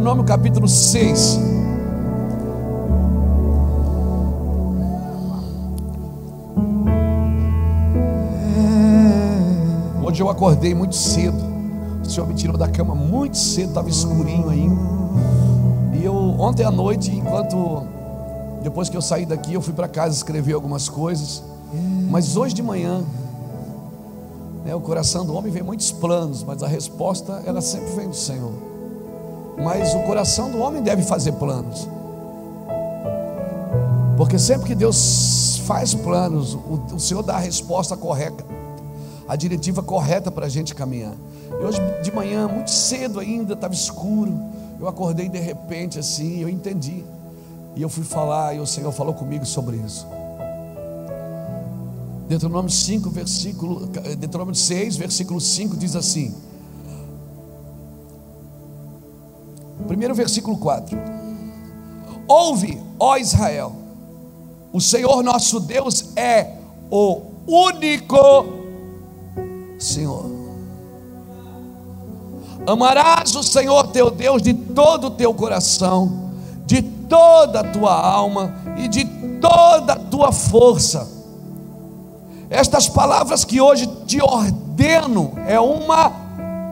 Deuteronômio capítulo 6. Hoje eu acordei muito cedo. O Senhor me tirou da cama muito cedo, estava escurinho ainda. E eu, ontem à noite, enquanto. Depois que eu saí daqui, eu fui para casa escrever algumas coisas. Mas hoje de manhã, né, o coração do homem vem muitos planos, mas a resposta, ela sempre vem do Senhor. Mas o coração do homem deve fazer planos. Porque sempre que Deus faz planos, o, o Senhor dá a resposta correta, a diretiva correta para a gente caminhar. E hoje de manhã, muito cedo ainda, estava escuro. Eu acordei de repente assim, eu entendi. E eu fui falar, e o Senhor falou comigo sobre isso. Deuteronômio 5, versículo, Deuteronômio 6, versículo 5 diz assim: Primeiro versículo 4: Ouve, ó Israel, o Senhor nosso Deus é o único Senhor. Amarás o Senhor teu Deus de todo o teu coração, de toda a tua alma e de toda a tua força. Estas palavras que hoje te ordeno é uma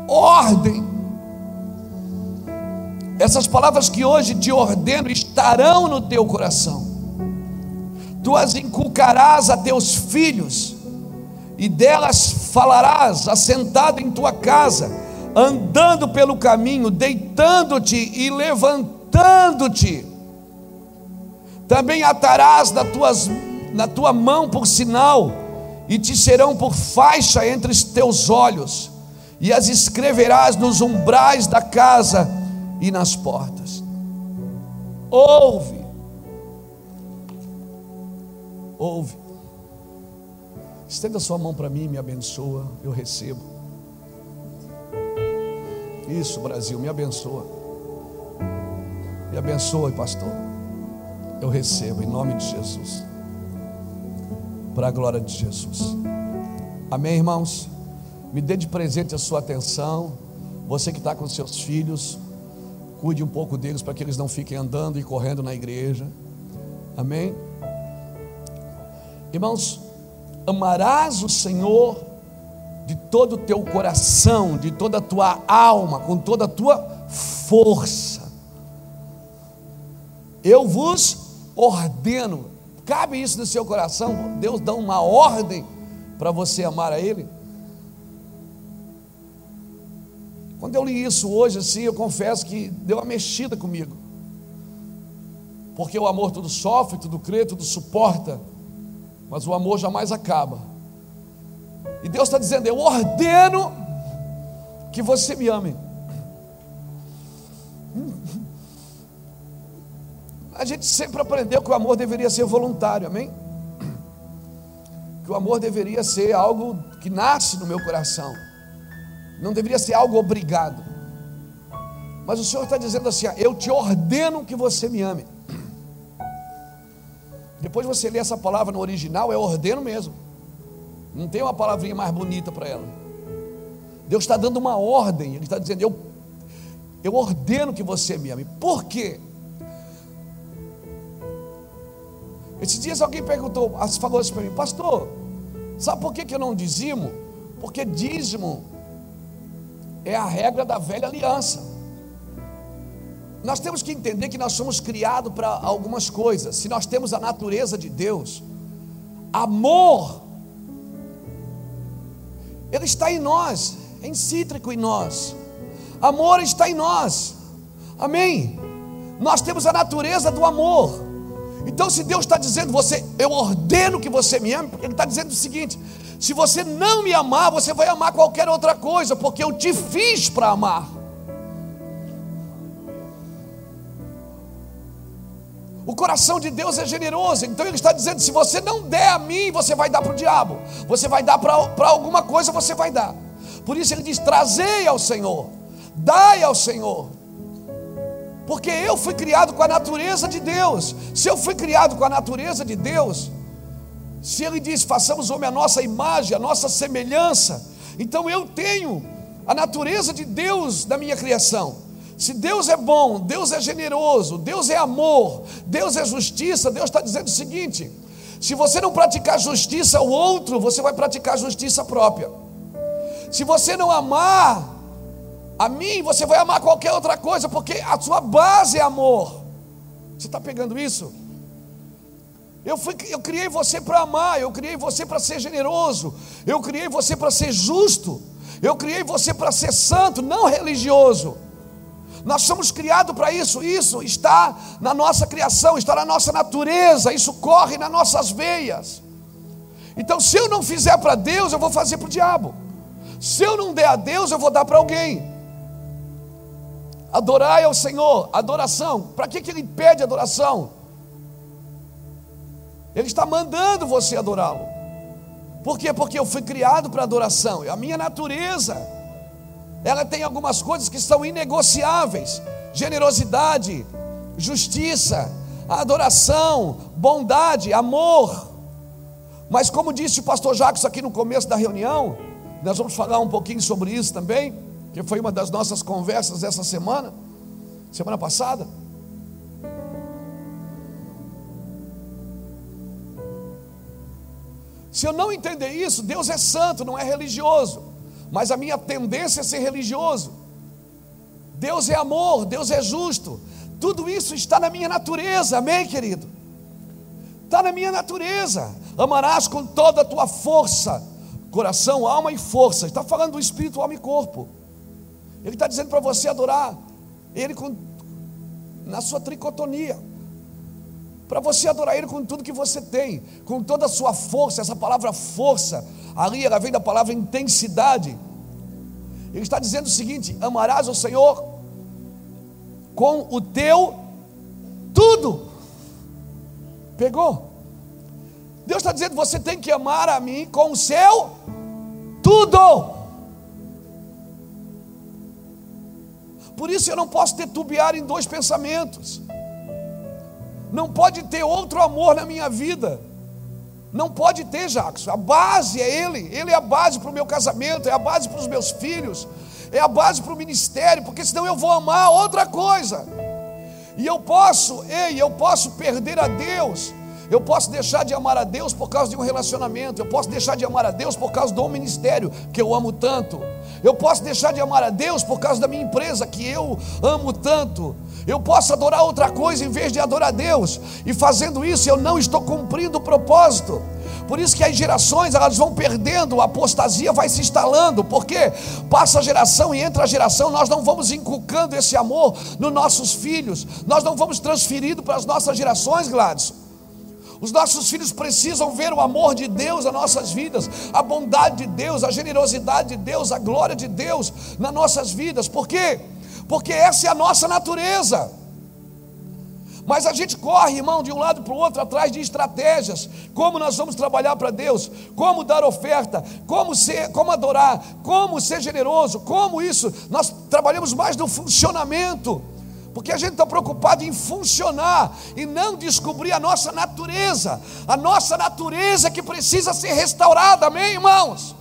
ordem. Essas palavras que hoje te ordeno estarão no teu coração. Tu as inculcarás a teus filhos, e delas falarás assentado em tua casa, andando pelo caminho, deitando-te e levantando-te. Também atarás na, tuas, na tua mão por sinal e te serão por faixa entre os teus olhos, e as escreverás nos umbrais da casa e nas portas. Ouve, ouve. Estenda sua mão para mim, me abençoa, eu recebo. Isso, Brasil, me abençoa. Me abençoe, pastor. Eu recebo em nome de Jesus para a glória de Jesus. Amém, irmãos? Me dê de presente a sua atenção. Você que está com seus filhos, cuide um pouco deles para que eles não fiquem andando e correndo na igreja. Amém? Irmãos, amarás o Senhor de todo o teu coração, de toda a tua alma, com toda a tua força. Eu vos ordeno Cabe isso no seu coração? Deus dá uma ordem para você amar a Ele? Quando eu li isso hoje, assim, eu confesso que deu uma mexida comigo. Porque o amor tudo sofre, tudo crê, tudo suporta, mas o amor jamais acaba. E Deus está dizendo: Eu ordeno que você me ame. A gente sempre aprendeu que o amor deveria ser voluntário, amém? Que o amor deveria ser algo que nasce no meu coração, não deveria ser algo obrigado. Mas o Senhor está dizendo assim: eu te ordeno que você me ame. Depois você lê essa palavra no original, é ordeno mesmo. Não tem uma palavrinha mais bonita para ela. Deus está dando uma ordem, Ele está dizendo: eu, eu ordeno que você me ame. Por quê? Esses dias alguém perguntou, falou assim para mim, pastor, sabe por que, que eu não dizimo? Porque dízimo é a regra da velha aliança. Nós temos que entender que nós somos criados para algumas coisas. Se nós temos a natureza de Deus, amor, ele está em nós, é incítrico em nós. Amor está em nós. Amém? Nós temos a natureza do amor. Então, se Deus está dizendo, você, eu ordeno que você me ame, Ele está dizendo o seguinte: se você não me amar, você vai amar qualquer outra coisa, porque eu te fiz para amar. O coração de Deus é generoso, então Ele está dizendo: se você não der a mim, você vai dar para o diabo, você vai dar para alguma coisa, você vai dar. Por isso Ele diz: trazei ao Senhor, dai ao Senhor porque eu fui criado com a natureza de Deus. Se eu fui criado com a natureza de Deus, se Ele diz, façamos homem a nossa imagem, a nossa semelhança, então eu tenho a natureza de Deus da minha criação. Se Deus é bom, Deus é generoso, Deus é amor, Deus é justiça, Deus está dizendo o seguinte: se você não praticar justiça ao outro, você vai praticar justiça própria. Se você não amar a mim, você vai amar qualquer outra coisa, porque a sua base é amor. Você está pegando isso? Eu, fui, eu criei você para amar, eu criei você para ser generoso, eu criei você para ser justo, eu criei você para ser santo, não religioso. Nós somos criados para isso, isso está na nossa criação, está na nossa natureza, isso corre nas nossas veias. Então, se eu não fizer para Deus, eu vou fazer para o diabo. Se eu não der a Deus, eu vou dar para alguém. Adorai ao Senhor, adoração. Para que, que ele pede adoração? Ele está mandando você adorá-lo. Por quê? Porque eu fui criado para adoração. A minha natureza, ela tem algumas coisas que são inegociáveis: generosidade, justiça, adoração, bondade, amor. Mas como disse o pastor Jacques aqui no começo da reunião, nós vamos falar um pouquinho sobre isso também, que foi uma das nossas conversas essa semana, semana passada. Se eu não entender isso, Deus é santo, não é religioso. Mas a minha tendência é ser religioso. Deus é amor, Deus é justo. Tudo isso está na minha natureza, amém, querido? Está na minha natureza. Amarás com toda a tua força, coração, alma e força. Está falando do espírito, alma e corpo. Ele está dizendo para você adorar Ele com, na sua tricotonia para você adorar Ele com tudo que você tem, com toda a sua força. Essa palavra força, ali ela vem da palavra intensidade. Ele está dizendo o seguinte: amarás o Senhor com o teu tudo. Pegou? Deus está dizendo: você tem que amar a mim com o seu tudo. Por isso eu não posso tetubiar em dois pensamentos. Não pode ter outro amor na minha vida. Não pode ter, Jacques. A base é Ele. Ele é a base para o meu casamento, é a base para os meus filhos, é a base para o ministério, porque senão eu vou amar outra coisa. E eu posso, ei, eu posso perder a Deus. Eu posso deixar de amar a Deus por causa de um relacionamento. Eu posso deixar de amar a Deus por causa do ministério que eu amo tanto. Eu posso deixar de amar a Deus por causa da minha empresa que eu amo tanto. Eu posso adorar outra coisa em vez de adorar a Deus. E fazendo isso, eu não estou cumprindo o propósito. Por isso que as gerações elas vão perdendo, a apostasia vai se instalando, porque passa a geração e entra a geração, nós não vamos inculcando esse amor nos nossos filhos, nós não vamos transferindo para as nossas gerações, Gladys. Os nossos filhos precisam ver o amor de Deus nas nossas vidas, a bondade de Deus, a generosidade de Deus, a glória de Deus nas nossas vidas. Por quê? Porque essa é a nossa natureza. Mas a gente corre, irmão, de um lado para o outro, atrás de estratégias. Como nós vamos trabalhar para Deus, como dar oferta, como ser, como adorar, como ser generoso, como isso. Nós trabalhamos mais no funcionamento, porque a gente está preocupado em funcionar e não descobrir a nossa natureza, a nossa natureza que precisa ser restaurada, amém, irmãos?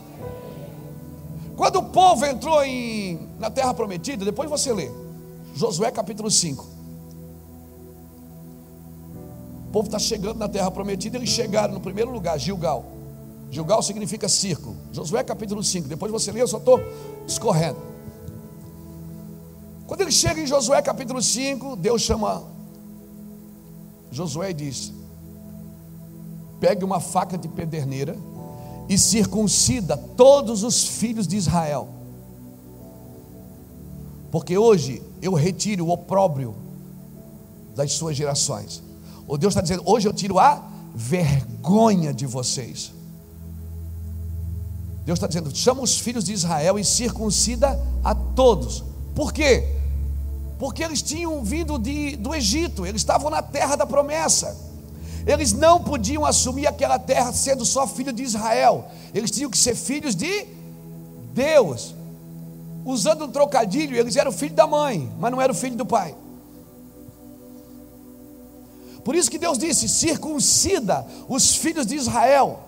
Quando o povo entrou em, na terra prometida, depois você lê, Josué capítulo 5. O povo está chegando na terra prometida, eles chegaram no primeiro lugar, Gilgal. Gilgal significa círculo. Josué capítulo 5. Depois você lê, eu só estou escorrendo. Quando ele chega em Josué capítulo 5, Deus chama Josué e diz: pegue uma faca de pederneira e circuncida todos os filhos de Israel. Porque hoje eu retiro o opróbrio das suas gerações. O Deus está dizendo: hoje eu tiro a vergonha de vocês. Deus está dizendo: chama os filhos de Israel e circuncida a todos. Por quê? Porque eles tinham vindo de, do Egito, eles estavam na terra da promessa. Eles não podiam assumir aquela terra sendo só filho de Israel. Eles tinham que ser filhos de Deus. Usando um trocadilho, eles eram filho da mãe, mas não eram filho do pai. Por isso que Deus disse: circuncida os filhos de Israel.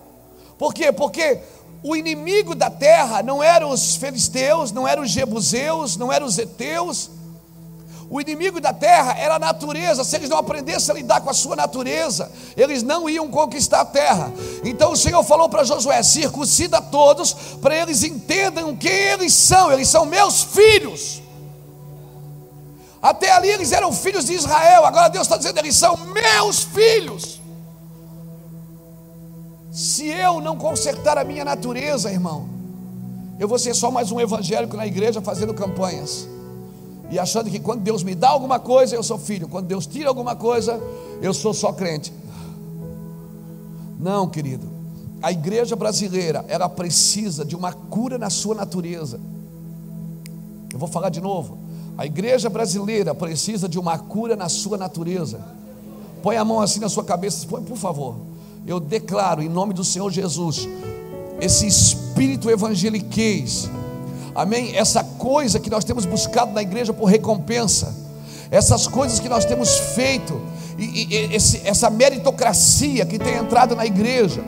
Por quê? Porque o inimigo da terra não eram os filisteus, não eram os jebuseus, não eram os heteus, O inimigo da terra era a natureza. Se eles não aprendessem a lidar com a sua natureza, eles não iam conquistar a terra. Então o Senhor falou para Josué: circuncida todos, para eles entendam quem eles são. Eles são meus filhos. Até ali eles eram filhos de Israel. Agora Deus está dizendo: eles são meus filhos. Se eu não consertar a minha natureza, irmão, eu vou ser só mais um evangélico na igreja fazendo campanhas e achando que quando Deus me dá alguma coisa, eu sou filho, quando Deus tira alguma coisa, eu sou só crente. Não, querido. A igreja brasileira, ela precisa de uma cura na sua natureza. Eu vou falar de novo. A igreja brasileira precisa de uma cura na sua natureza. Põe a mão assim na sua cabeça, põe, por favor. Eu declaro em nome do Senhor Jesus esse espírito evangeliquez amém? Essa coisa que nós temos buscado na igreja por recompensa, essas coisas que nós temos feito, e, e esse, essa meritocracia que tem entrado na igreja,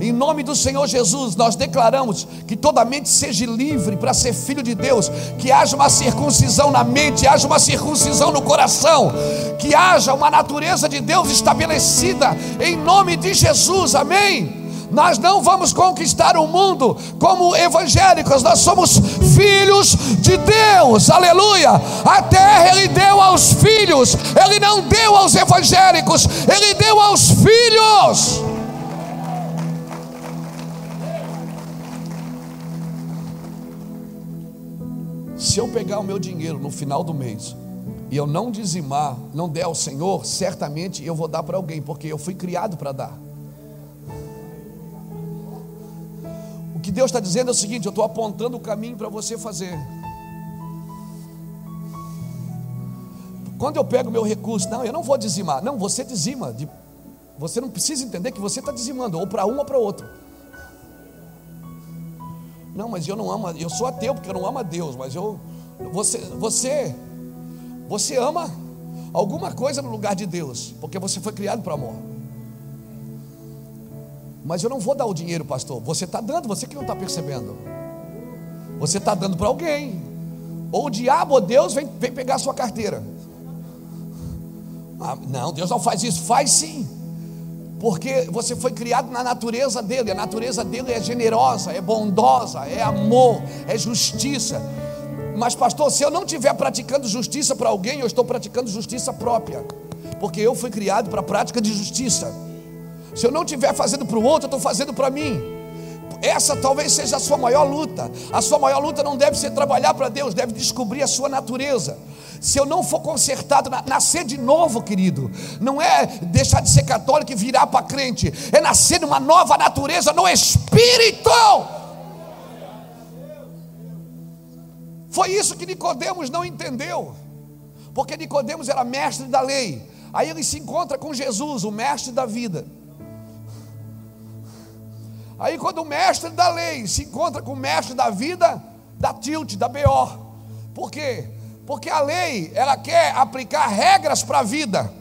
em nome do Senhor Jesus, nós declaramos que toda mente seja livre para ser filho de Deus, que haja uma circuncisão na mente, haja uma circuncisão no coração, que haja uma natureza de Deus estabelecida em nome de Jesus, amém. Nós não vamos conquistar o mundo como evangélicos, nós somos filhos de Deus, aleluia. A terra ele deu aos filhos, ele não deu aos evangélicos, ele deu aos filhos. Se eu pegar o meu dinheiro no final do mês e eu não dizimar, não der ao Senhor, certamente eu vou dar para alguém, porque eu fui criado para dar. Que Deus está dizendo é o seguinte: eu estou apontando o caminho para você fazer. Quando eu pego meu recurso, não, eu não vou dizimar. Não, você dizima. Você não precisa entender que você está dizimando, ou para um ou para outro. Não, mas eu não amo, eu sou ateu porque eu não amo a Deus, mas eu você você você ama alguma coisa no lugar de Deus, porque você foi criado para amor. Mas eu não vou dar o dinheiro, pastor. Você está dando, você que não está percebendo. Você está dando para alguém. Ou o diabo ou Deus vem, vem pegar a sua carteira. Ah, não, Deus não faz isso. Faz sim. Porque você foi criado na natureza dele. A natureza dele é generosa, é bondosa, é amor, é justiça. Mas, pastor, se eu não estiver praticando justiça para alguém, eu estou praticando justiça própria. Porque eu fui criado para a prática de justiça. Se eu não estiver fazendo para o outro, eu estou fazendo para mim. Essa talvez seja a sua maior luta. A sua maior luta não deve ser trabalhar para Deus, deve descobrir a sua natureza. Se eu não for consertado, nascer de novo, querido, não é deixar de ser católico e virar para crente, é nascer numa nova natureza no espírito. Foi isso que Nicodemos não entendeu. Porque Nicodemos era mestre da lei. Aí ele se encontra com Jesus, o mestre da vida. Aí quando o mestre da lei se encontra com o mestre da vida, dá tilt, dá BO. Por quê? Porque a lei, ela quer aplicar regras para a vida.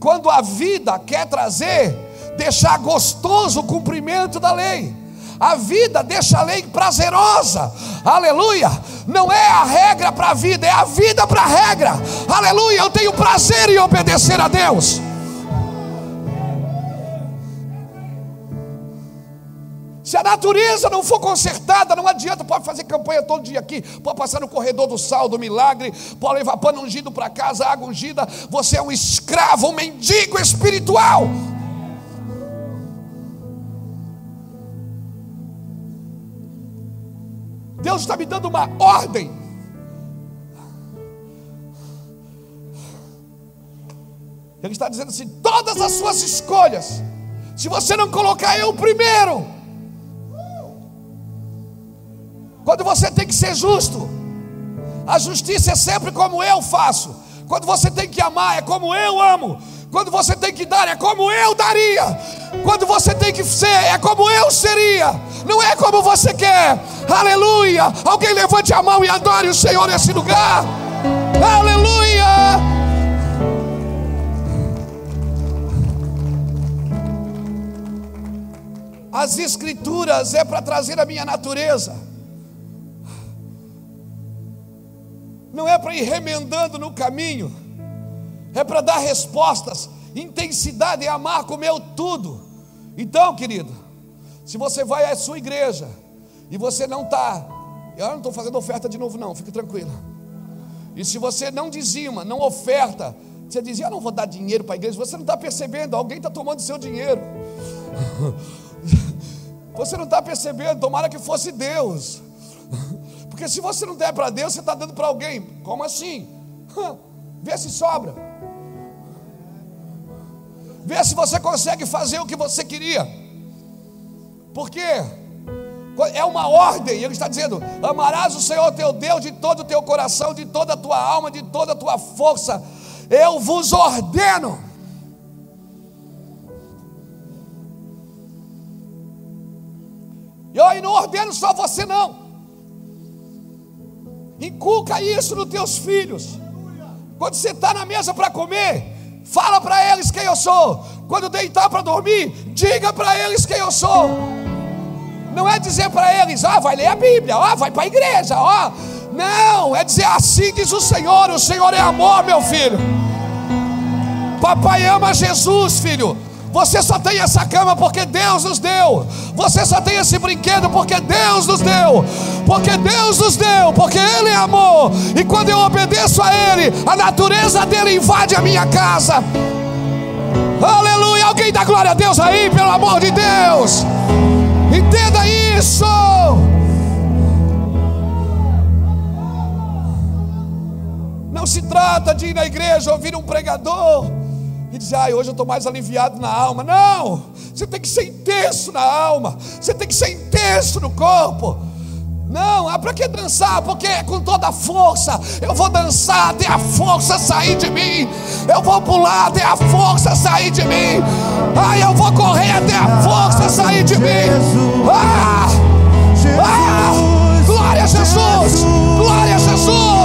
Quando a vida quer trazer, deixar gostoso o cumprimento da lei. A vida deixa a lei prazerosa, aleluia. Não é a regra para a vida, é a vida para a regra, aleluia. Eu tenho prazer em obedecer a Deus. Se a natureza não for consertada, não adianta, pode fazer campanha todo dia aqui, pode passar no corredor do sal, do milagre, pode levar pano ungido para casa, água ungida, você é um escravo, um mendigo espiritual. Deus está me dando uma ordem. Ele está dizendo assim: todas as suas escolhas, se você não colocar eu primeiro, Quando você tem que ser justo, a justiça é sempre como eu faço. Quando você tem que amar, é como eu amo. Quando você tem que dar, é como eu daria. Quando você tem que ser, é como eu seria. Não é como você quer. Aleluia. Alguém levante a mão e adore o Senhor nesse lugar. Aleluia. As escrituras é para trazer a minha natureza. Não é para ir remendando no caminho, é para dar respostas. Intensidade é amar, comeu tudo. Então, querido, se você vai à sua igreja e você não está, eu não estou fazendo oferta de novo, não, fique tranquilo. E se você não dizima, não oferta, você dizia, eu não vou dar dinheiro para a igreja, você não está percebendo, alguém está tomando seu dinheiro. Você não está percebendo, tomara que fosse Deus. Porque se você não der para Deus, você está dando para alguém. Como assim? Vê se sobra. Vê se você consegue fazer o que você queria. Porque é uma ordem, ele está dizendo: amarás o Senhor teu Deus de todo o teu coração, de toda a tua alma, de toda a tua força. Eu vos ordeno. E eu não ordeno só você, não. Inculca isso nos teus filhos. Quando você está na mesa para comer, fala para eles quem eu sou. Quando deitar para dormir, diga para eles quem eu sou. Não é dizer para eles, ah, vai ler a Bíblia, ah, vai para a igreja, ó. Não, é dizer assim diz o Senhor, o Senhor é amor, meu filho. Papai ama Jesus, filho. Você só tem essa cama porque Deus nos deu. Você só tem esse brinquedo porque Deus nos deu. Porque Deus nos deu, porque Ele é amor. E quando eu obedeço a Ele, a natureza dele invade a minha casa. Aleluia! Alguém dá glória a Deus aí, pelo amor de Deus. Entenda isso. Não se trata de ir na igreja ouvir um pregador e dizer, ah, hoje eu estou mais aliviado na alma. Não, você tem que ser intenso na alma, você tem que ser intenso no corpo. Não, ah, para que dançar? Porque é com toda a força. Eu vou dançar até a força sair de mim. Eu vou pular até a força sair de mim. Ah, eu vou correr até a força sair de mim. Ah, ah, glória a Jesus, glória a Jesus.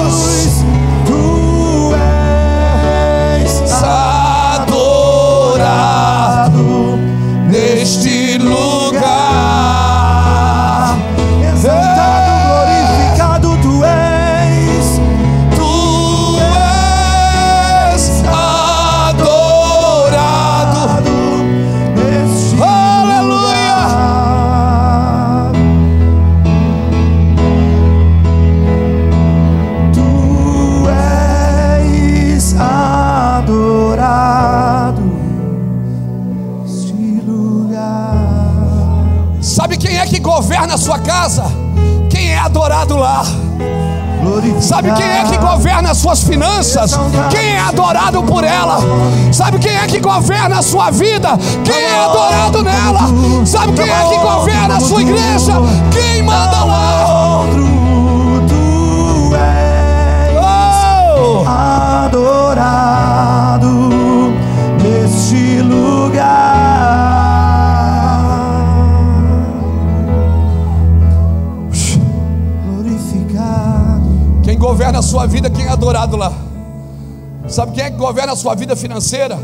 A sua vida financeira?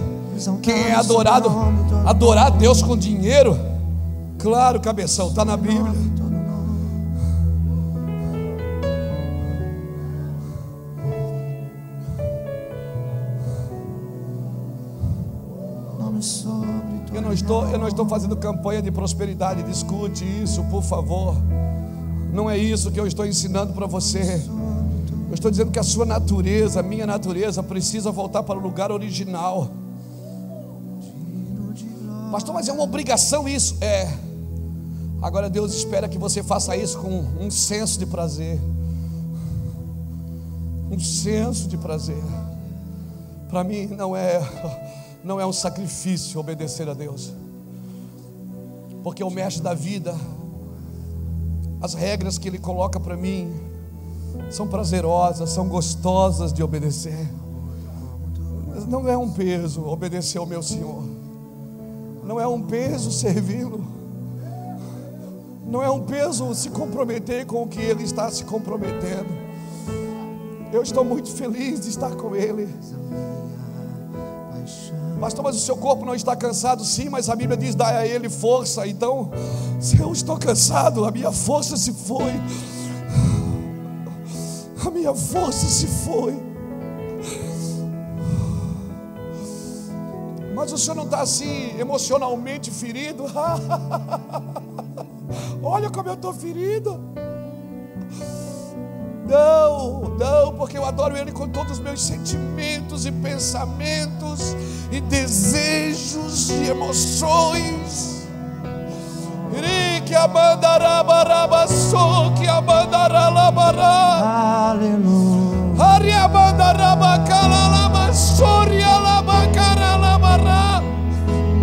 Quem é adorado? Adorar Deus com dinheiro? Claro, cabeção, está na Bíblia. Eu não estou, eu não estou fazendo campanha de prosperidade. Discute isso, por favor. Não é isso que eu estou ensinando para você. Estou dizendo que a sua natureza, a minha natureza, precisa voltar para o lugar original. Pastor, mas é uma obrigação isso. É. Agora Deus espera que você faça isso com um senso de prazer. Um senso de prazer. Para mim não é não é um sacrifício obedecer a Deus. Porque o mestre da vida, as regras que ele coloca para mim são prazerosas, são gostosas de obedecer. Não é um peso obedecer ao meu Senhor. Não é um peso servi-lo. Não é um peso se comprometer com o que ele está se comprometendo. Eu estou muito feliz de estar com ele. Pastor, mas o seu corpo não está cansado? Sim, mas a Bíblia diz: dá a ele força. Então, se eu estou cansado, a minha força se foi. Minha força se foi. Mas o senhor não está assim emocionalmente ferido? Olha como eu estou ferido. Não, não, porque eu adoro Ele com todos os meus sentimentos e pensamentos e desejos e emoções. Que amandarabarabaçou, que amandaralabará. Aleluia. Ariamandarabacalalabaçorialabacaralabará.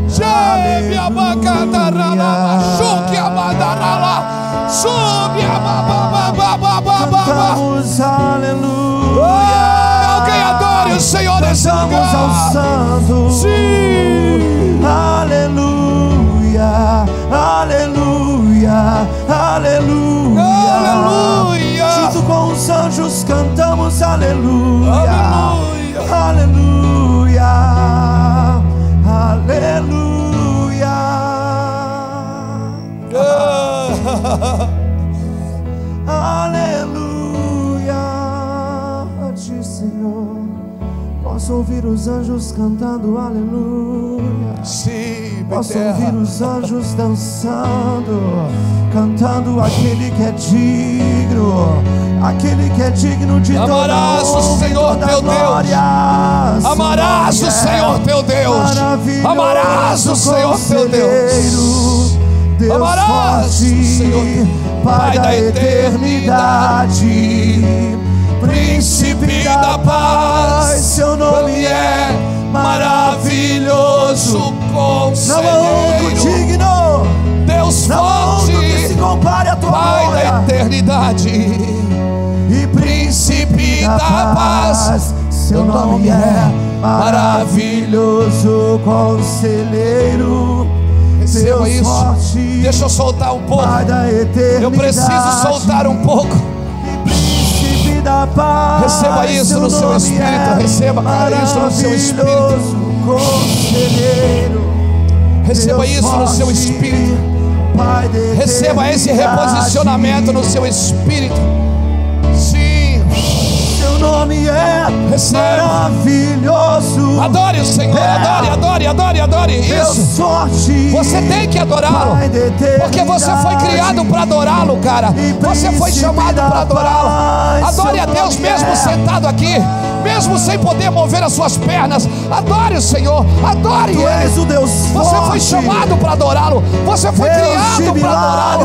Geme abacadarala, chuque amandarala, sube abababababababá. Cantamos aleluia. Alguém adore o Senhor nesse Cantamos ao lugar. Santo. Sim. Posso ouvir os anjos cantando aleluia. Sim, Posso ouvir Beterra. os anjos dançando, cantando aquele que é digno, aquele que é digno de toda Amarás o honra e Senhor toda teu Deus. glória. Seu Amarás o Senhor teu Deus. Amarás o Senhor teu Deus. Deus Amarás o forte, Senhor, Pai da eternidade, Príncipe da paz, seu nome é maravilhoso Não há outro conselheiro, digno, Deus não há outro que se forte, compare à tua Pai da glória. eternidade, E Príncipe da paz, seu nome é maravilhoso conselheiro. Receba isso. forte, Deixa eu soltar um pouco. Da. Eu preciso soltar um pouco. Da paz. Receba isso no seu espírito, é receba, isso no seu espírito. Receba isso no seu espírito. Receba esse reposicionamento no seu espírito. Nome é maravilhoso. adore o Senhor, adore, adore, adore, adore. Deus Isso. forte. Você tem que adorá-lo. Porque você foi criado para adorá-lo, cara. Você foi chamado para adorá-lo. Adore a Deus mesmo é. sentado aqui, mesmo sem poder mover as suas pernas. Adore o Senhor, adore Tu és Ele. o Deus Você forte. foi chamado para adorá-lo. Você foi Deus criado para adorá-lo.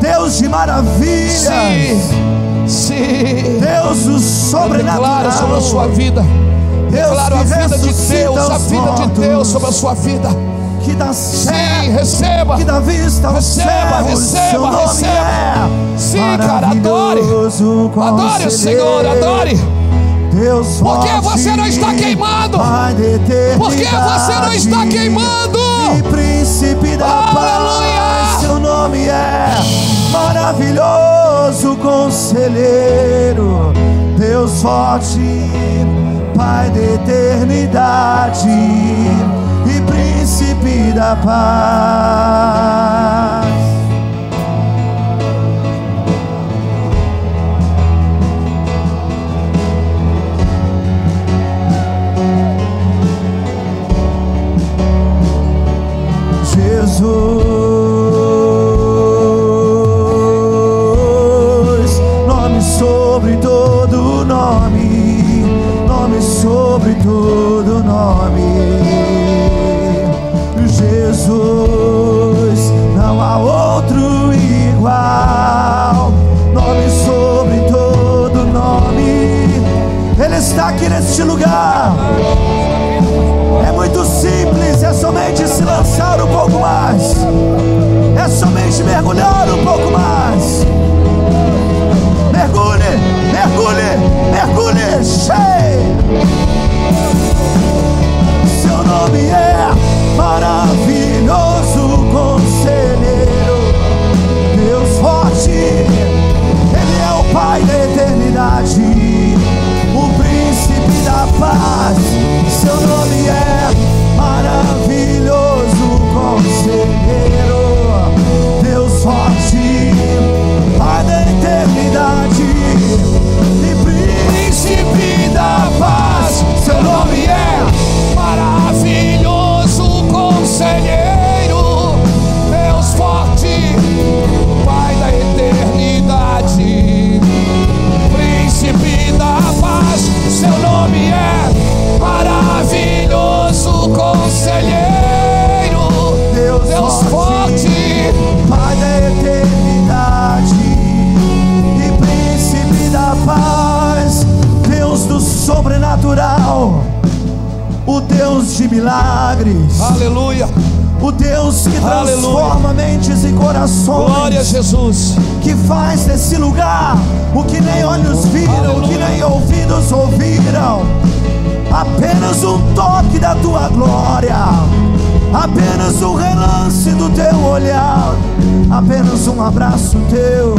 Deus de maravilhas. sim, sim. Deus Eu sobrenatural. declaro sobre a sua vida. Deus Declaro a vida de Deus, a vida de Deus sobre a sua vida. Que dá Sim, receba. que dá vista Receba, receba, receba. é Sim, cara, adore. maravilhoso Adore o Senhor, adore. Deus Porque você não está eternidade. Porque você não está queimando. E príncipe da Aleluia. paz, seu nome é maravilhoso conselheiro, Deus forte, Pai da eternidade e príncipe da paz. Jesus, está aqui neste lugar. É muito simples, é somente se lançar um pouco mais, é somente mergulhar um pouco mais. Mergulhe, mergulhe, mergulhe, cheio. Seu nome é maravilhoso conselheiro, Deus forte, Ele é o Pai da eternidade paz, seu nome é maravilhoso. De milagres. Aleluia. O Deus que Aleluia. transforma mentes e corações. Glória a Jesus. que faz desse lugar o que nem olhos viram, o que nem ouvidos ouviram. Apenas um toque da tua glória, apenas um relance do teu olhar, apenas um abraço teu.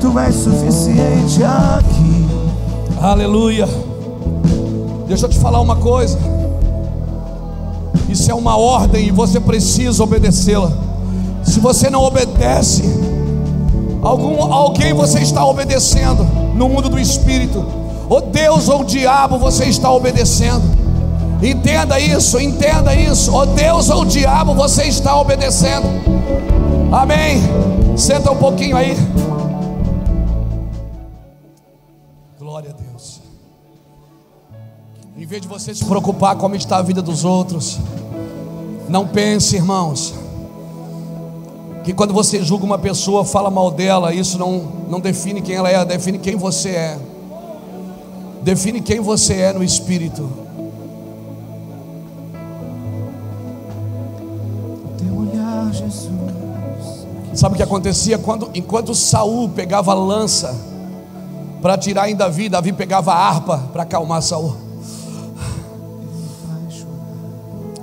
Tu és suficiente aqui. Aleluia. Deixa eu te falar uma coisa. Isso é uma ordem e você precisa obedecê-la. Se você não obedece, algum, alguém você está obedecendo no mundo do espírito. Ou Deus ou o diabo você está obedecendo. Entenda isso, entenda isso. Ou Deus ou o diabo você está obedecendo. Amém. Senta um pouquinho aí. Glória a Deus. Em vez de você se preocupar como está a vida dos outros, não pense, irmãos, que quando você julga uma pessoa, fala mal dela, isso não, não define quem ela é, define quem você é. Define quem você é no espírito. Teu olhar, Jesus. Sabe o que acontecia quando enquanto Saul pegava lança para tirar em Davi, Davi pegava a harpa para acalmar Saul.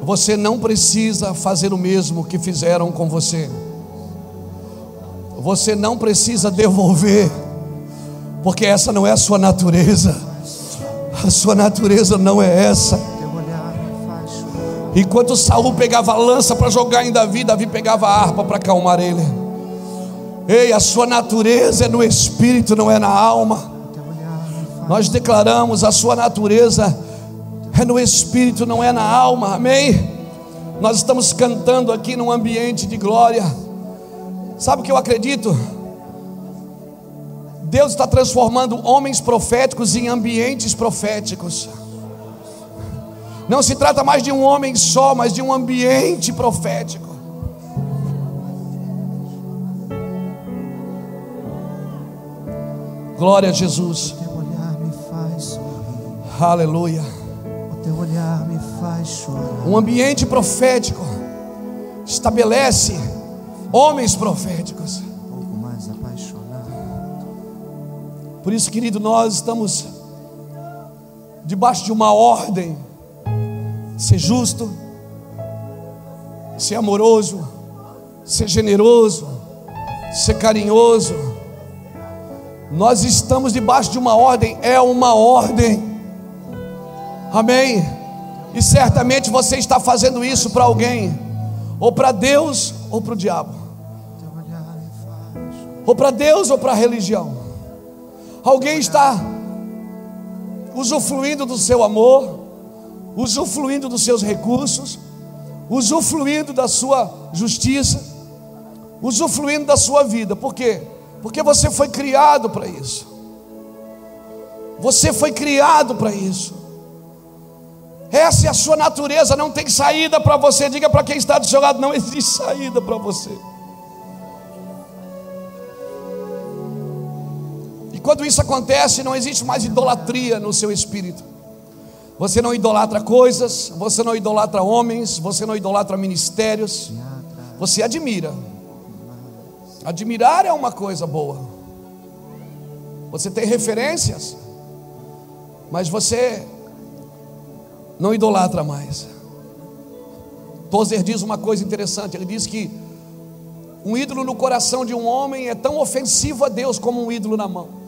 Você não precisa fazer o mesmo que fizeram com você. Você não precisa devolver, porque essa não é a sua natureza. A sua natureza não é essa. Enquanto Saul pegava a lança para jogar em Davi, Davi pegava a harpa para acalmar ele. Ei, a sua natureza é no espírito, não é na alma. Nós declaramos a sua natureza é no espírito, não é na alma. Amém. Nós estamos cantando aqui num ambiente de glória. Sabe o que eu acredito? Deus está transformando homens proféticos em ambientes proféticos. Não se trata mais de um homem só, mas de um ambiente profético. Glória a Jesus. Aleluia. Olhar me faz chorar. Um ambiente profético estabelece homens proféticos. Pouco mais apaixonado. Por isso, querido, nós estamos debaixo de uma ordem: ser justo, ser amoroso, ser generoso, ser carinhoso. Nós estamos debaixo de uma ordem, é uma ordem. Amém. E certamente você está fazendo isso para alguém, ou para Deus, ou para o diabo, ou para Deus, ou para a religião. Alguém está usufruindo do seu amor, usufruindo dos seus recursos, usufruindo da sua justiça, usufruindo da sua vida. Por quê? Porque você foi criado para isso. Você foi criado para isso. Essa é a sua natureza, não tem saída para você. Diga para quem está do seu lado: não existe saída para você. E quando isso acontece, não existe mais idolatria no seu espírito. Você não idolatra coisas, você não idolatra homens, você não idolatra ministérios, você admira. Admirar é uma coisa boa. Você tem referências, mas você não idolatra mais. Tozer diz uma coisa interessante: ele diz que um ídolo no coração de um homem é tão ofensivo a Deus como um ídolo na mão.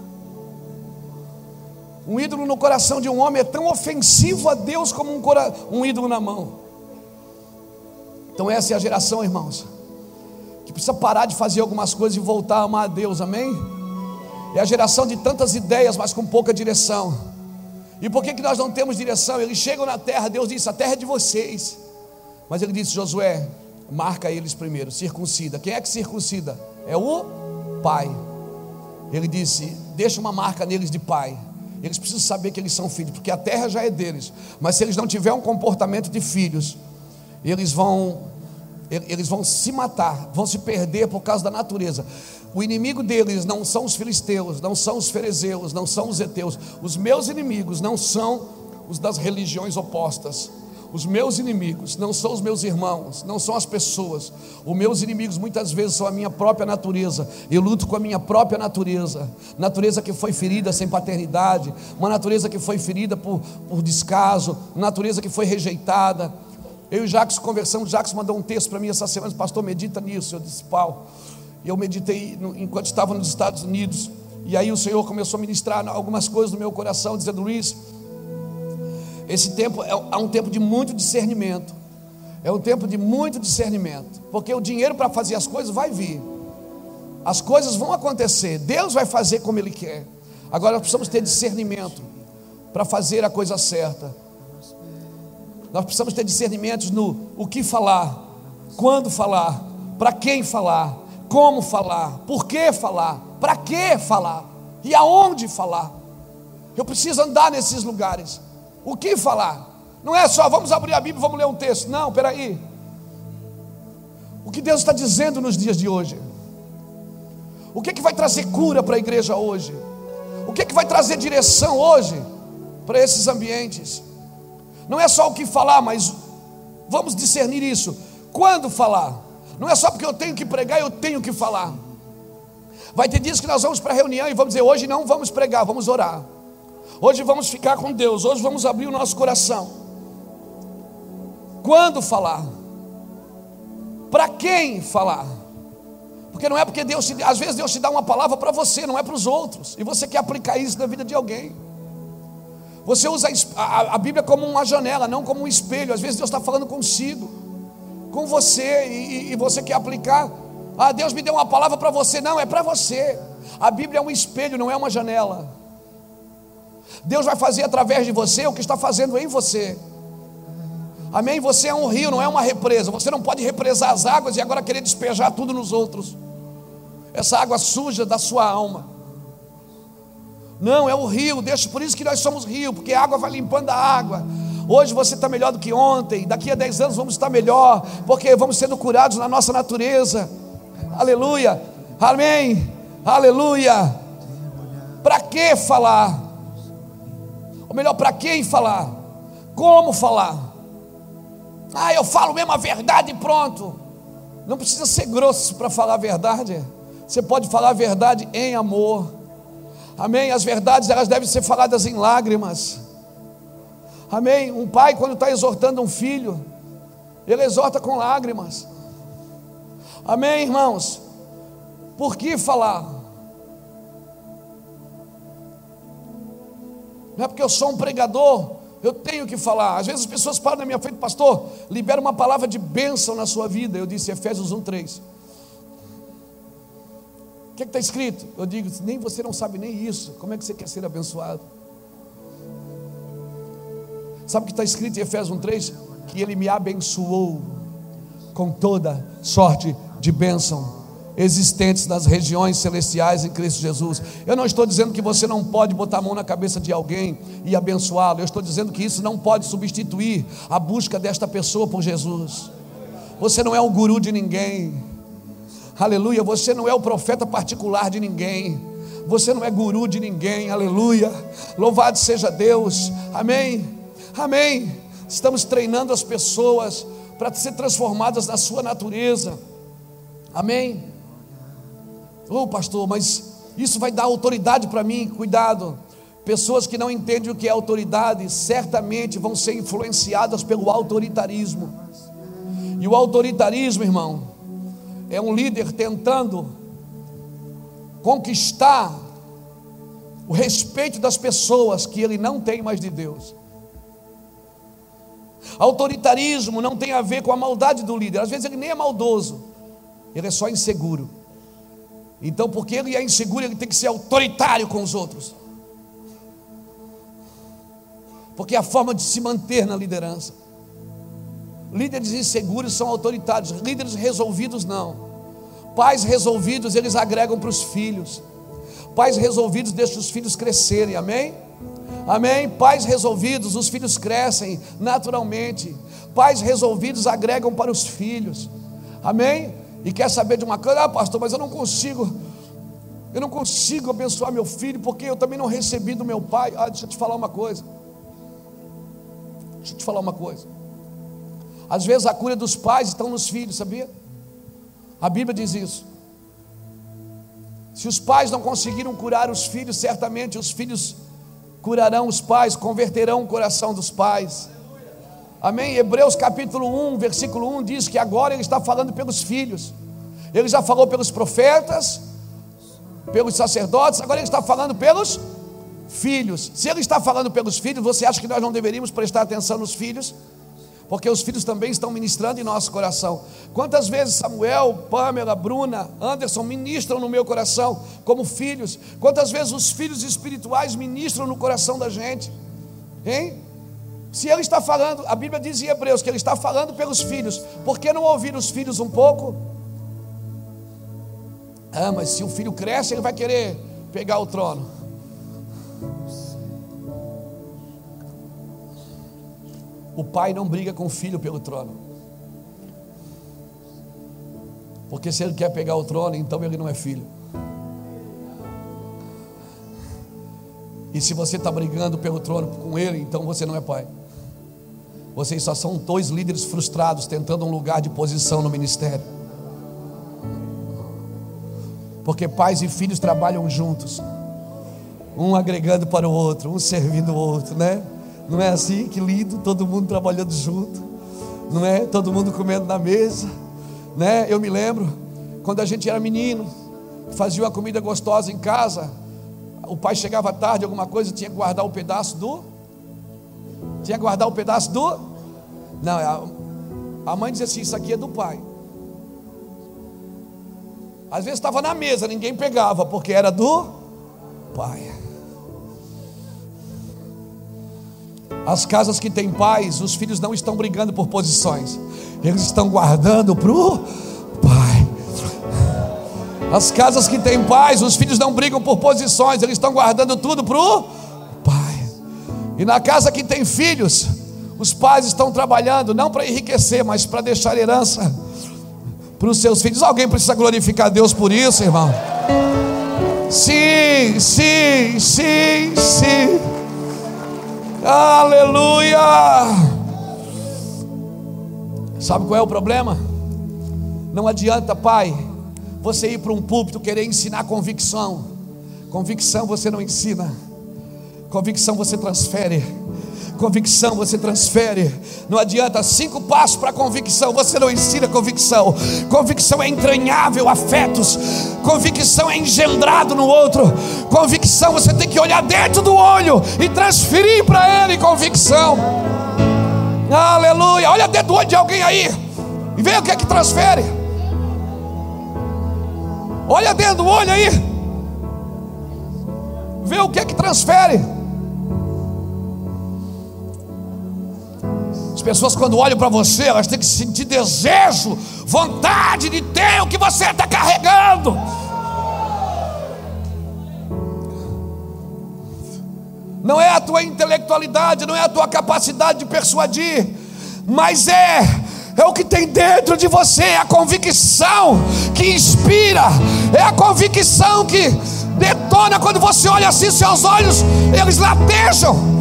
Um ídolo no coração de um homem é tão ofensivo a Deus como um, cora- um ídolo na mão. Então, essa é a geração, irmãos, que precisa parar de fazer algumas coisas e voltar a amar a Deus, amém? É a geração de tantas ideias, mas com pouca direção. E por que, que nós não temos direção? Eles chegam na terra, Deus disse: a terra é de vocês. Mas ele disse: Josué, marca eles primeiro, circuncida. Quem é que circuncida? É o pai. Ele disse: deixa uma marca neles de pai. Eles precisam saber que eles são filhos, porque a terra já é deles. Mas se eles não tiverem um comportamento de filhos, eles vão eles vão se matar, vão se perder por causa da natureza. O inimigo deles não são os filisteus, não são os ferezeus, não são os heteus. Os meus inimigos não são os das religiões opostas. Os meus inimigos não são os meus irmãos, não são as pessoas. Os meus inimigos muitas vezes são a minha própria natureza. Eu luto com a minha própria natureza. Natureza que foi ferida sem paternidade, uma natureza que foi ferida por, por descaso, natureza que foi rejeitada. Eu e o Jacques conversamos, o Jacques mandou um texto para mim essa semana, pastor, medita nisso. Eu disse, Paulo. E eu meditei enquanto estava nos Estados Unidos. E aí o Senhor começou a ministrar algumas coisas no meu coração, dizendo, Luiz, esse tempo é, é um tempo de muito discernimento. É um tempo de muito discernimento. Porque o dinheiro para fazer as coisas vai vir. As coisas vão acontecer. Deus vai fazer como Ele quer. Agora nós precisamos ter discernimento para fazer a coisa certa. Nós precisamos ter discernimentos no o que falar, quando falar, para quem falar, como falar, por que falar, para que falar e aonde falar. Eu preciso andar nesses lugares. O que falar? Não é só vamos abrir a Bíblia vamos ler um texto. Não, peraí. O que Deus está dizendo nos dias de hoje? O que, é que vai trazer cura para a igreja hoje? O que, é que vai trazer direção hoje para esses ambientes? Não é só o que falar, mas vamos discernir isso. Quando falar? Não é só porque eu tenho que pregar, eu tenho que falar. Vai ter dias que nós vamos para a reunião e vamos dizer: hoje não vamos pregar, vamos orar. Hoje vamos ficar com Deus, hoje vamos abrir o nosso coração. Quando falar? Para quem falar? Porque não é porque Deus te, às vezes Deus te dá uma palavra para você, não é para os outros, e você quer aplicar isso na vida de alguém. Você usa a, a, Bíblia como uma janela, não como um espelho. Às vezes Deus está falando consigo, com você, e, e você quer aplicar. Ah, Deus me deu uma palavra para você. Não, é para você. A Bíblia é um espelho, não é uma janela. Deus vai fazer através de você o que está fazendo em você. Amém? Você é um rio, não é uma represa. Você não pode represar as águas e agora querer despejar tudo nos outros. Essa água suja da sua alma. Não, é o rio. Deixa, por isso que nós somos rio, porque a água vai limpando a água. Hoje você está melhor do que ontem. Daqui a 10 anos vamos estar melhor, porque vamos sendo curados na nossa natureza. Aleluia. Amém. Aleluia. Para que falar? Ou melhor, para quem falar? Como falar? Ah, eu falo mesmo a verdade e pronto. Não precisa ser grosso para falar a verdade. Você pode falar a verdade em amor. Amém? As verdades elas devem ser faladas em lágrimas. Amém? Um pai, quando está exortando um filho, ele exorta com lágrimas. Amém, irmãos? Por que falar? Não é porque eu sou um pregador, eu tenho que falar. Às vezes as pessoas param na minha frente, pastor, libera uma palavra de bênção na sua vida. Eu disse Efésios 1,3. O que é está escrito? Eu digo, nem você não sabe nem isso. Como é que você quer ser abençoado? Sabe o que está escrito em Efésios 1,3? Que ele me abençoou com toda sorte de bênção existentes nas regiões celestiais em Cristo Jesus. Eu não estou dizendo que você não pode botar a mão na cabeça de alguém e abençoá-lo. Eu estou dizendo que isso não pode substituir a busca desta pessoa por Jesus. Você não é o guru de ninguém. Aleluia. Você não é o profeta particular de ninguém. Você não é guru de ninguém. Aleluia. Louvado seja Deus. Amém. Amém. Estamos treinando as pessoas para ser transformadas na sua natureza. Amém. Ô oh, pastor, mas isso vai dar autoridade para mim? Cuidado. Pessoas que não entendem o que é autoridade certamente vão ser influenciadas pelo autoritarismo. E o autoritarismo, irmão, é um líder tentando conquistar o respeito das pessoas que ele não tem mais de Deus. Autoritarismo não tem a ver com a maldade do líder, às vezes ele nem é maldoso, ele é só inseguro. Então, porque ele é inseguro, ele tem que ser autoritário com os outros. Porque é a forma de se manter na liderança. Líderes inseguros são autoritários, líderes resolvidos não. Pais resolvidos, eles agregam para os filhos. Pais resolvidos deixam os filhos crescerem, amém? Amém? Pais resolvidos, os filhos crescem naturalmente. Pais resolvidos agregam para os filhos. Amém? e quer saber de uma coisa, ah, pastor, mas eu não consigo, eu não consigo abençoar meu filho, porque eu também não recebi do meu pai. Ah, deixa eu te falar uma coisa. Deixa eu te falar uma coisa. Às vezes a cura dos pais estão nos filhos, sabia? A Bíblia diz isso. Se os pais não conseguiram curar os filhos, certamente os filhos curarão os pais, converterão o coração dos pais. Amém? Hebreus capítulo 1, versículo 1 diz que agora ele está falando pelos filhos. Ele já falou pelos profetas, pelos sacerdotes, agora ele está falando pelos filhos. Se ele está falando pelos filhos, você acha que nós não deveríamos prestar atenção nos filhos? Porque os filhos também estão ministrando em nosso coração. Quantas vezes Samuel, Pamela, Bruna, Anderson ministram no meu coração como filhos? Quantas vezes os filhos espirituais ministram no coração da gente? Hein? Se ele está falando, a Bíblia diz em Hebreus que ele está falando pelos filhos, por que não ouvir os filhos um pouco? Ah, mas se o filho cresce, ele vai querer pegar o trono. O pai não briga com o filho pelo trono. Porque se ele quer pegar o trono, então ele não é filho. E se você está brigando pelo trono com ele, então você não é pai. Vocês só são dois líderes frustrados tentando um lugar de posição no ministério. Porque pais e filhos trabalham juntos, um agregando para o outro, um servindo o outro, né? Não é assim? Que lindo, todo mundo trabalhando junto, não é? Todo mundo comendo na mesa, né? Eu me lembro quando a gente era menino, fazia uma comida gostosa em casa, o pai chegava tarde, alguma coisa, tinha que guardar o um pedaço do. Tinha que guardar o um pedaço do. Não, a, a mãe dizia assim: Isso aqui é do pai. Às vezes estava na mesa, ninguém pegava, porque era do pai. As casas que têm pais, os filhos não estão brigando por posições, eles estão guardando para o pai. As casas que têm pais, os filhos não brigam por posições, eles estão guardando tudo para o pai. E na casa que tem filhos, os pais estão trabalhando não para enriquecer, mas para deixar herança para os seus filhos. Alguém precisa glorificar Deus por isso, irmão? Sim, sim, sim, sim. Aleluia! Sabe qual é o problema? Não adianta, pai, você ir para um púlpito querer ensinar convicção. Convicção você não ensina, convicção você transfere. Convicção você transfere. Não adianta cinco passos para convicção. Você não ensina convicção. Convicção é entranhável, afetos. Convicção é engendrado no outro. Convicção você tem que olhar dentro do olho e transferir para ele convicção. Aleluia. Olha dentro do olho de alguém aí e vê o que é que transfere. Olha dentro do olho aí. Vê o que é que transfere. As pessoas, quando olham para você, elas têm que sentir desejo, vontade de ter o que você está carregando. Não é a tua intelectualidade, não é a tua capacidade de persuadir, mas é é o que tem dentro de você, é a convicção que inspira, é a convicção que detona quando você olha assim, seus olhos eles latejam.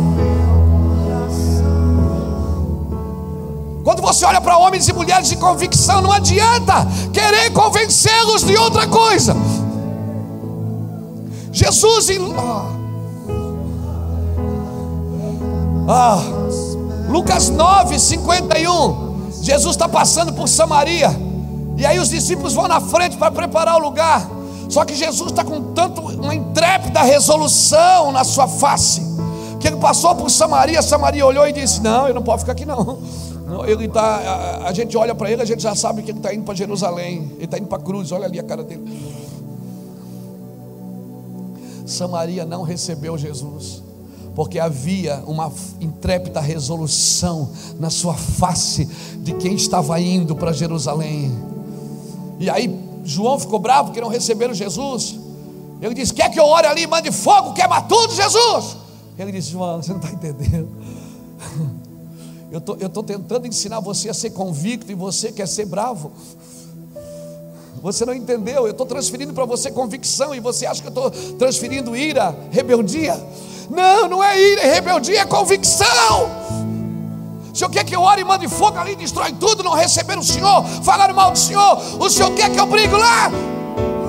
Quando você olha para homens e mulheres de convicção, não adianta querer convencê-los de outra coisa. Jesus em. Ah. ah. Lucas 9, 51. Jesus está passando por Samaria. E aí os discípulos vão na frente para preparar o lugar. Só que Jesus está com tanto uma intrépida resolução na sua face. Que ele passou por Samaria, Samaria olhou e disse: Não, eu não posso ficar aqui não. Ele tá, a, a gente olha para ele, a gente já sabe que ele está indo para Jerusalém, ele está indo para a cruz, olha ali a cara dele. Samaria não recebeu Jesus, porque havia uma intrépida resolução na sua face de quem estava indo para Jerusalém. E aí João ficou bravo porque não receberam Jesus. Ele disse: Quer que eu ore ali, mande fogo, queima tudo, Jesus? Ele disse: João, você não está entendendo. Eu tô, estou tentando ensinar você a ser convicto e você quer ser bravo. Você não entendeu? Eu estou transferindo para você convicção e você acha que eu estou transferindo ira, rebeldia. Não, não é ira e rebeldia, é convicção. O Senhor quer que eu ore e mande fogo ali, destrói tudo, não receber o Senhor, falar mal do Senhor. O Senhor quer que eu brigue lá?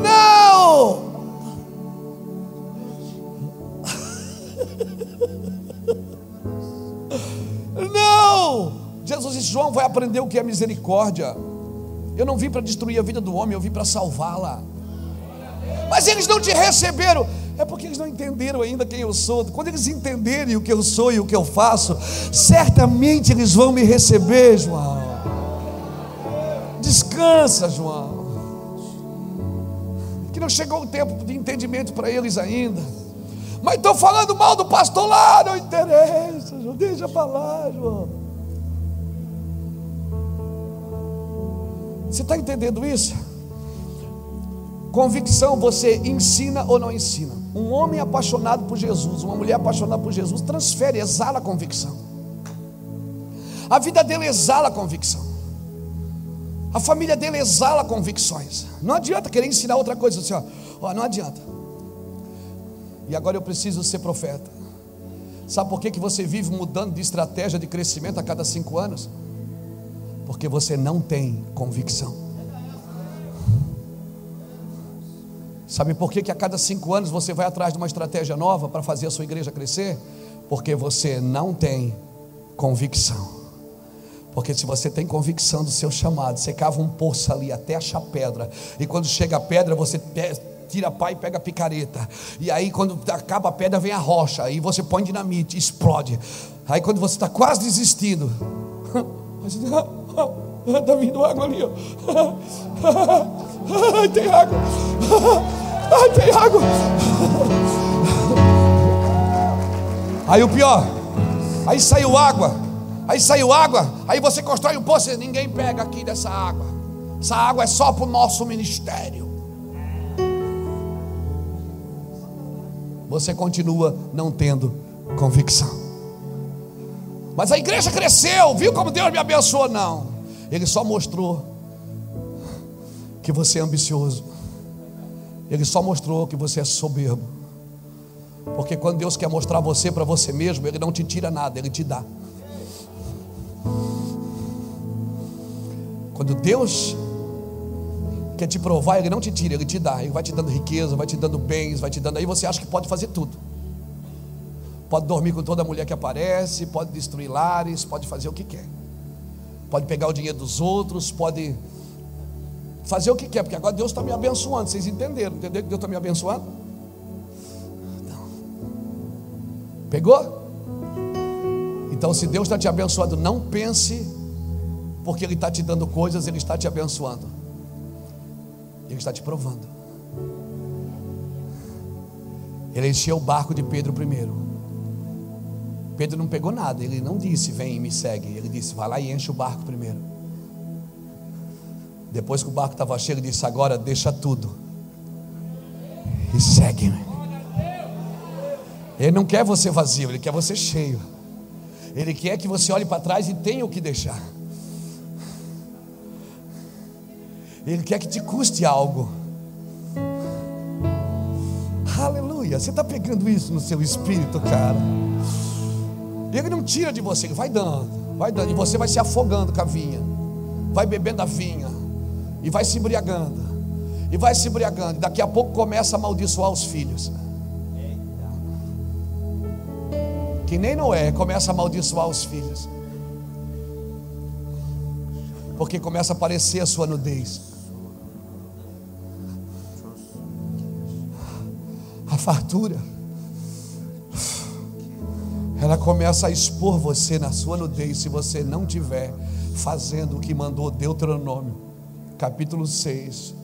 Não! Jesus disse: João vai aprender o que é misericórdia. Eu não vim para destruir a vida do homem, eu vim para salvá-la. Mas eles não te receberam. É porque eles não entenderam ainda quem eu sou. Quando eles entenderem o que eu sou e o que eu faço, certamente eles vão me receber, João. Descansa, João. Que não chegou o tempo de entendimento para eles ainda. Mas estão falando mal do pastor lá, não interessa, João. Deixa para lá, João. Você está entendendo isso? Convicção você ensina ou não ensina. Um homem apaixonado por Jesus, uma mulher apaixonada por Jesus, transfere, exala a convicção. A vida dele exala a convicção. A família dele exala convicções. Não adianta querer ensinar outra coisa assim, ó. ó não adianta. E agora eu preciso ser profeta. Sabe por que, que você vive mudando de estratégia de crescimento a cada cinco anos? Porque você não tem convicção. Sabe por que, que a cada cinco anos você vai atrás de uma estratégia nova para fazer a sua igreja crescer? Porque você não tem convicção. Porque se você tem convicção do seu chamado, você cava um poço ali até achar pedra. E quando chega a pedra, você tira a pá e pega a picareta. E aí, quando acaba a pedra, vem a rocha. Aí você põe dinamite, explode. Aí, quando você está quase desistindo, está vindo água ali, ó. tem água. Tem água. Aí o pior, aí saiu água, aí saiu água, aí você constrói um poço ninguém pega aqui dessa água. Essa água é só para o nosso ministério. Você continua não tendo convicção. Mas a igreja cresceu, viu como Deus me abençoou? Não, Ele só mostrou que você é ambicioso. Ele só mostrou que você é soberbo. Porque quando Deus quer mostrar você para você mesmo, Ele não te tira nada, Ele te dá. Quando Deus quer te provar, Ele não te tira, Ele te dá. Ele vai te dando riqueza, vai te dando bens, vai te dando. Aí você acha que pode fazer tudo. Pode dormir com toda mulher que aparece, pode destruir lares, pode fazer o que quer. Pode pegar o dinheiro dos outros, pode fazer o que quer, porque agora Deus está me abençoando. Vocês entenderam? Entenderam que Deus está me abençoando? Não. Pegou? Então, se Deus está te abençoando, não pense, porque Ele está te dando coisas, Ele está te abençoando, Ele está te provando. Ele encheu o barco de Pedro primeiro. Pedro não pegou nada, ele não disse, vem e me segue. Ele disse, vai lá e enche o barco primeiro. Depois que o barco estava cheio, ele disse: Agora deixa tudo e segue-me. Ele não quer você vazio, ele quer você cheio. Ele quer que você olhe para trás e tenha o que deixar. Ele quer que te custe algo. Aleluia. Você está pegando isso no seu espírito, cara. Ele não tira de você, ele vai dando, vai dando, e você vai se afogando com a vinha, vai bebendo a vinha, e vai se embriagando, e vai se embriagando, e daqui a pouco começa a amaldiçoar os filhos. Que nem Noé começa a amaldiçoar os filhos, porque começa a aparecer a sua nudez. A fartura, ela começa a expor você na sua nudez, se você não tiver fazendo o que mandou Deuteronômio capítulo 6,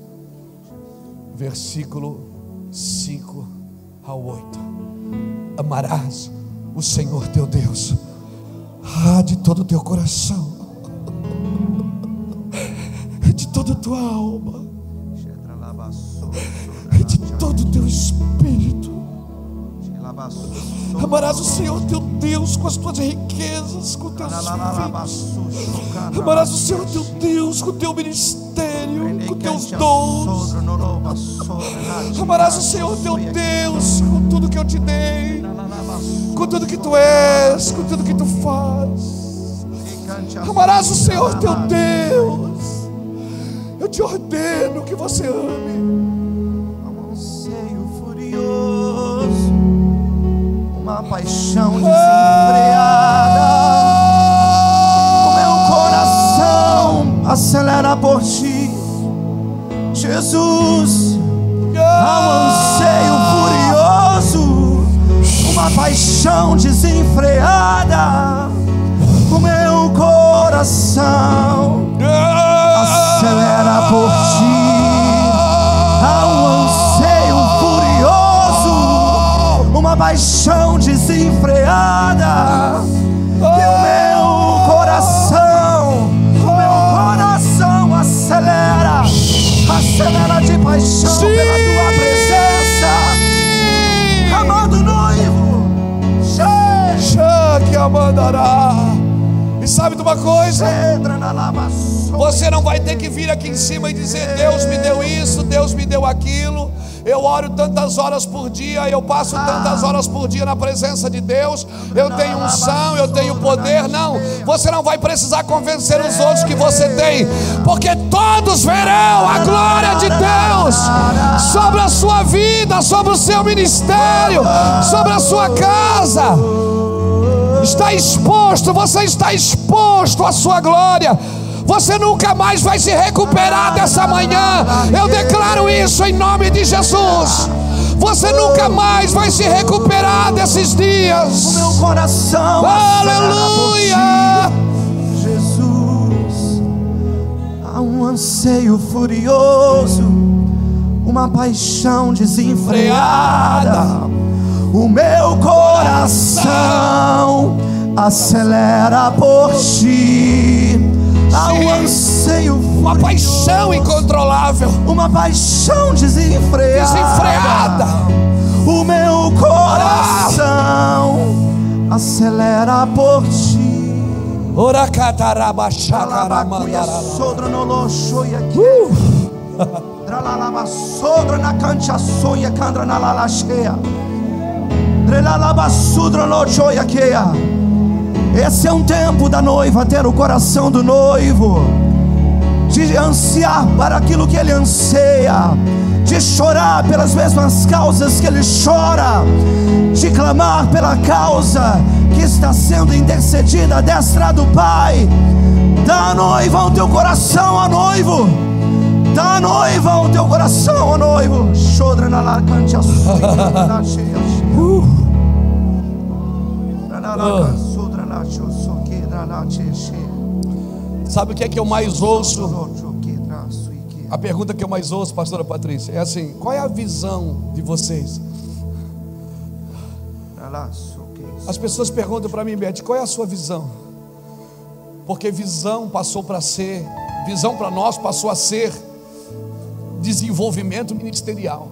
versículo 5 ao 8. Amarás o Senhor teu Deus, ah, de todo o teu coração, de toda a tua alma, de todo o teu espírito. Amarás o Senhor teu Deus com as tuas riquezas, com teus filhos. Amarás o Senhor teu Deus com o teu ministério, com teus dons. Amarás o Senhor teu Deus com tudo que eu te dei, com tudo que tu és, com tudo que tu faz. Amarás o Senhor teu Deus. Eu te ordeno que você ame. Uma paixão desenfreada. O meu coração acelera por ti, Jesus. Há um anseio furioso, uma paixão desenfreada. O meu coração acelera por ti. Paixão desenfreada. E o meu coração, o meu coração acelera, acelera de paixão pela tua presença. Amado noivo, Já que a mandará. E sabe de uma coisa? Você não vai ter que vir aqui em cima e dizer: Deus me deu isso, Deus me deu aquilo. Eu oro tantas horas por dia, eu passo tantas horas por dia na presença de Deus. Eu tenho unção, eu tenho poder. Não, você não vai precisar convencer os outros que você tem, porque todos verão a glória de Deus sobre a sua vida, sobre o seu ministério, sobre a sua casa está exposto, você está exposto à sua glória. Você nunca mais vai se recuperar dessa manhã. Eu declaro isso em nome de Jesus. Você nunca mais vai se recuperar desses dias. meu coração. Aleluia! Jesus, há um anseio furioso, uma paixão desenfreada. O meu coração acelera por ti. Há um anseio Uma paixão incontrolável, uma paixão desenfreada. desenfreada. O meu coração acelera por ti. Oracatarabachacaramandarala. Sodra no lo shoya ki. Uh! Dralalaba sodra na cancha soya kandra na lala cheia. Drelalaba sudra no shoya keia. Esse é um tempo da noiva ter o coração do noivo, de ansiar para aquilo que ele anseia, de chorar pelas mesmas causas que ele chora, de clamar pela causa que está sendo intercedida à destra do Pai. Dá a noiva o teu coração, ó noivo. Dá a noiva o teu coração, ó noivo. Chodra na lacante a Sabe o que é que eu mais ouço? A pergunta que eu mais ouço, pastora Patrícia, é assim: qual é a visão de vocês? As pessoas perguntam para mim, Beth, qual é a sua visão? Porque visão passou para ser, visão para nós passou a ser desenvolvimento ministerial.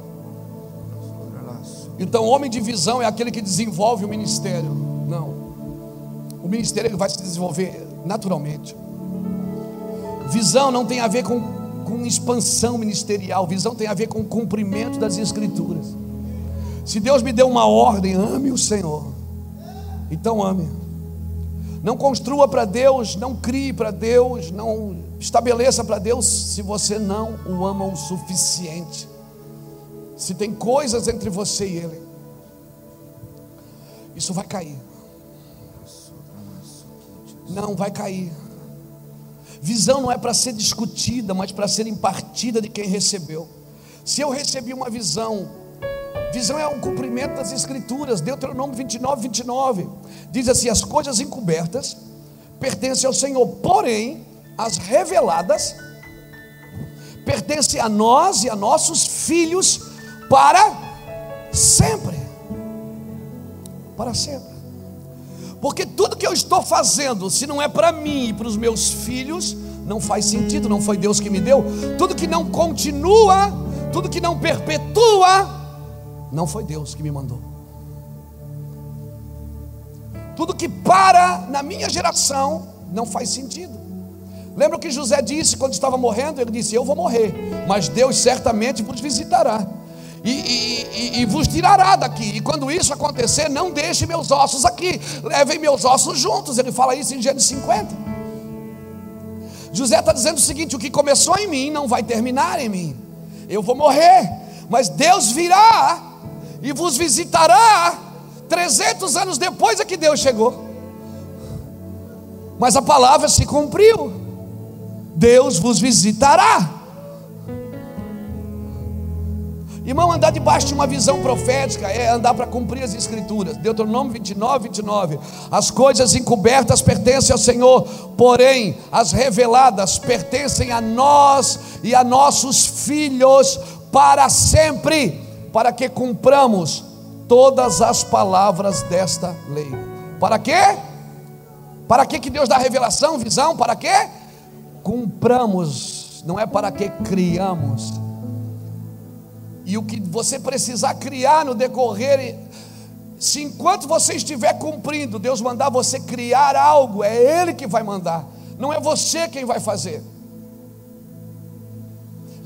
Então, homem de visão é aquele que desenvolve o ministério. Ministério vai se desenvolver naturalmente. Visão não tem a ver com, com expansão ministerial, visão tem a ver com cumprimento das escrituras. Se Deus me deu uma ordem, ame o Senhor. Então ame. Não construa para Deus, não crie para Deus, não estabeleça para Deus se você não o ama o suficiente. Se tem coisas entre você e Ele, isso vai cair. Não vai cair. Visão não é para ser discutida, mas para ser impartida de quem recebeu. Se eu recebi uma visão, visão é um cumprimento das Escrituras, Deuteronômio 29, 29. Diz assim: as coisas encobertas pertencem ao Senhor, porém, as reveladas pertencem a nós e a nossos filhos para sempre. Para sempre. Porque tudo que eu estou fazendo, se não é para mim e para os meus filhos, não faz sentido, não foi Deus que me deu. Tudo que não continua, tudo que não perpetua, não foi Deus que me mandou. Tudo que para na minha geração não faz sentido. Lembra o que José disse quando estava morrendo? Ele disse: Eu vou morrer, mas Deus certamente vos visitará e, e, e, vos tirará daqui. E quando isso acontecer, não deixe meus ossos aqui, levem meus ossos juntos. Ele fala isso em Gênesis 50. José está dizendo o seguinte: o que começou em mim não vai terminar em mim. Eu vou morrer, mas Deus virá e vos visitará. 300 anos depois é que Deus chegou. Mas a palavra se cumpriu. Deus vos visitará. Irmão, andar debaixo de uma visão profética é andar para cumprir as escrituras. Deuteronômio 29, 29. As coisas encobertas pertencem ao Senhor, porém as reveladas pertencem a nós e a nossos filhos para sempre, para que cumpramos todas as palavras desta lei. Para quê? Para que, que Deus dá revelação, visão? Para quê? Cumpramos, não é para que criamos. E o que você precisar criar no decorrer, se enquanto você estiver cumprindo, Deus mandar você criar algo, é Ele que vai mandar, não é você quem vai fazer.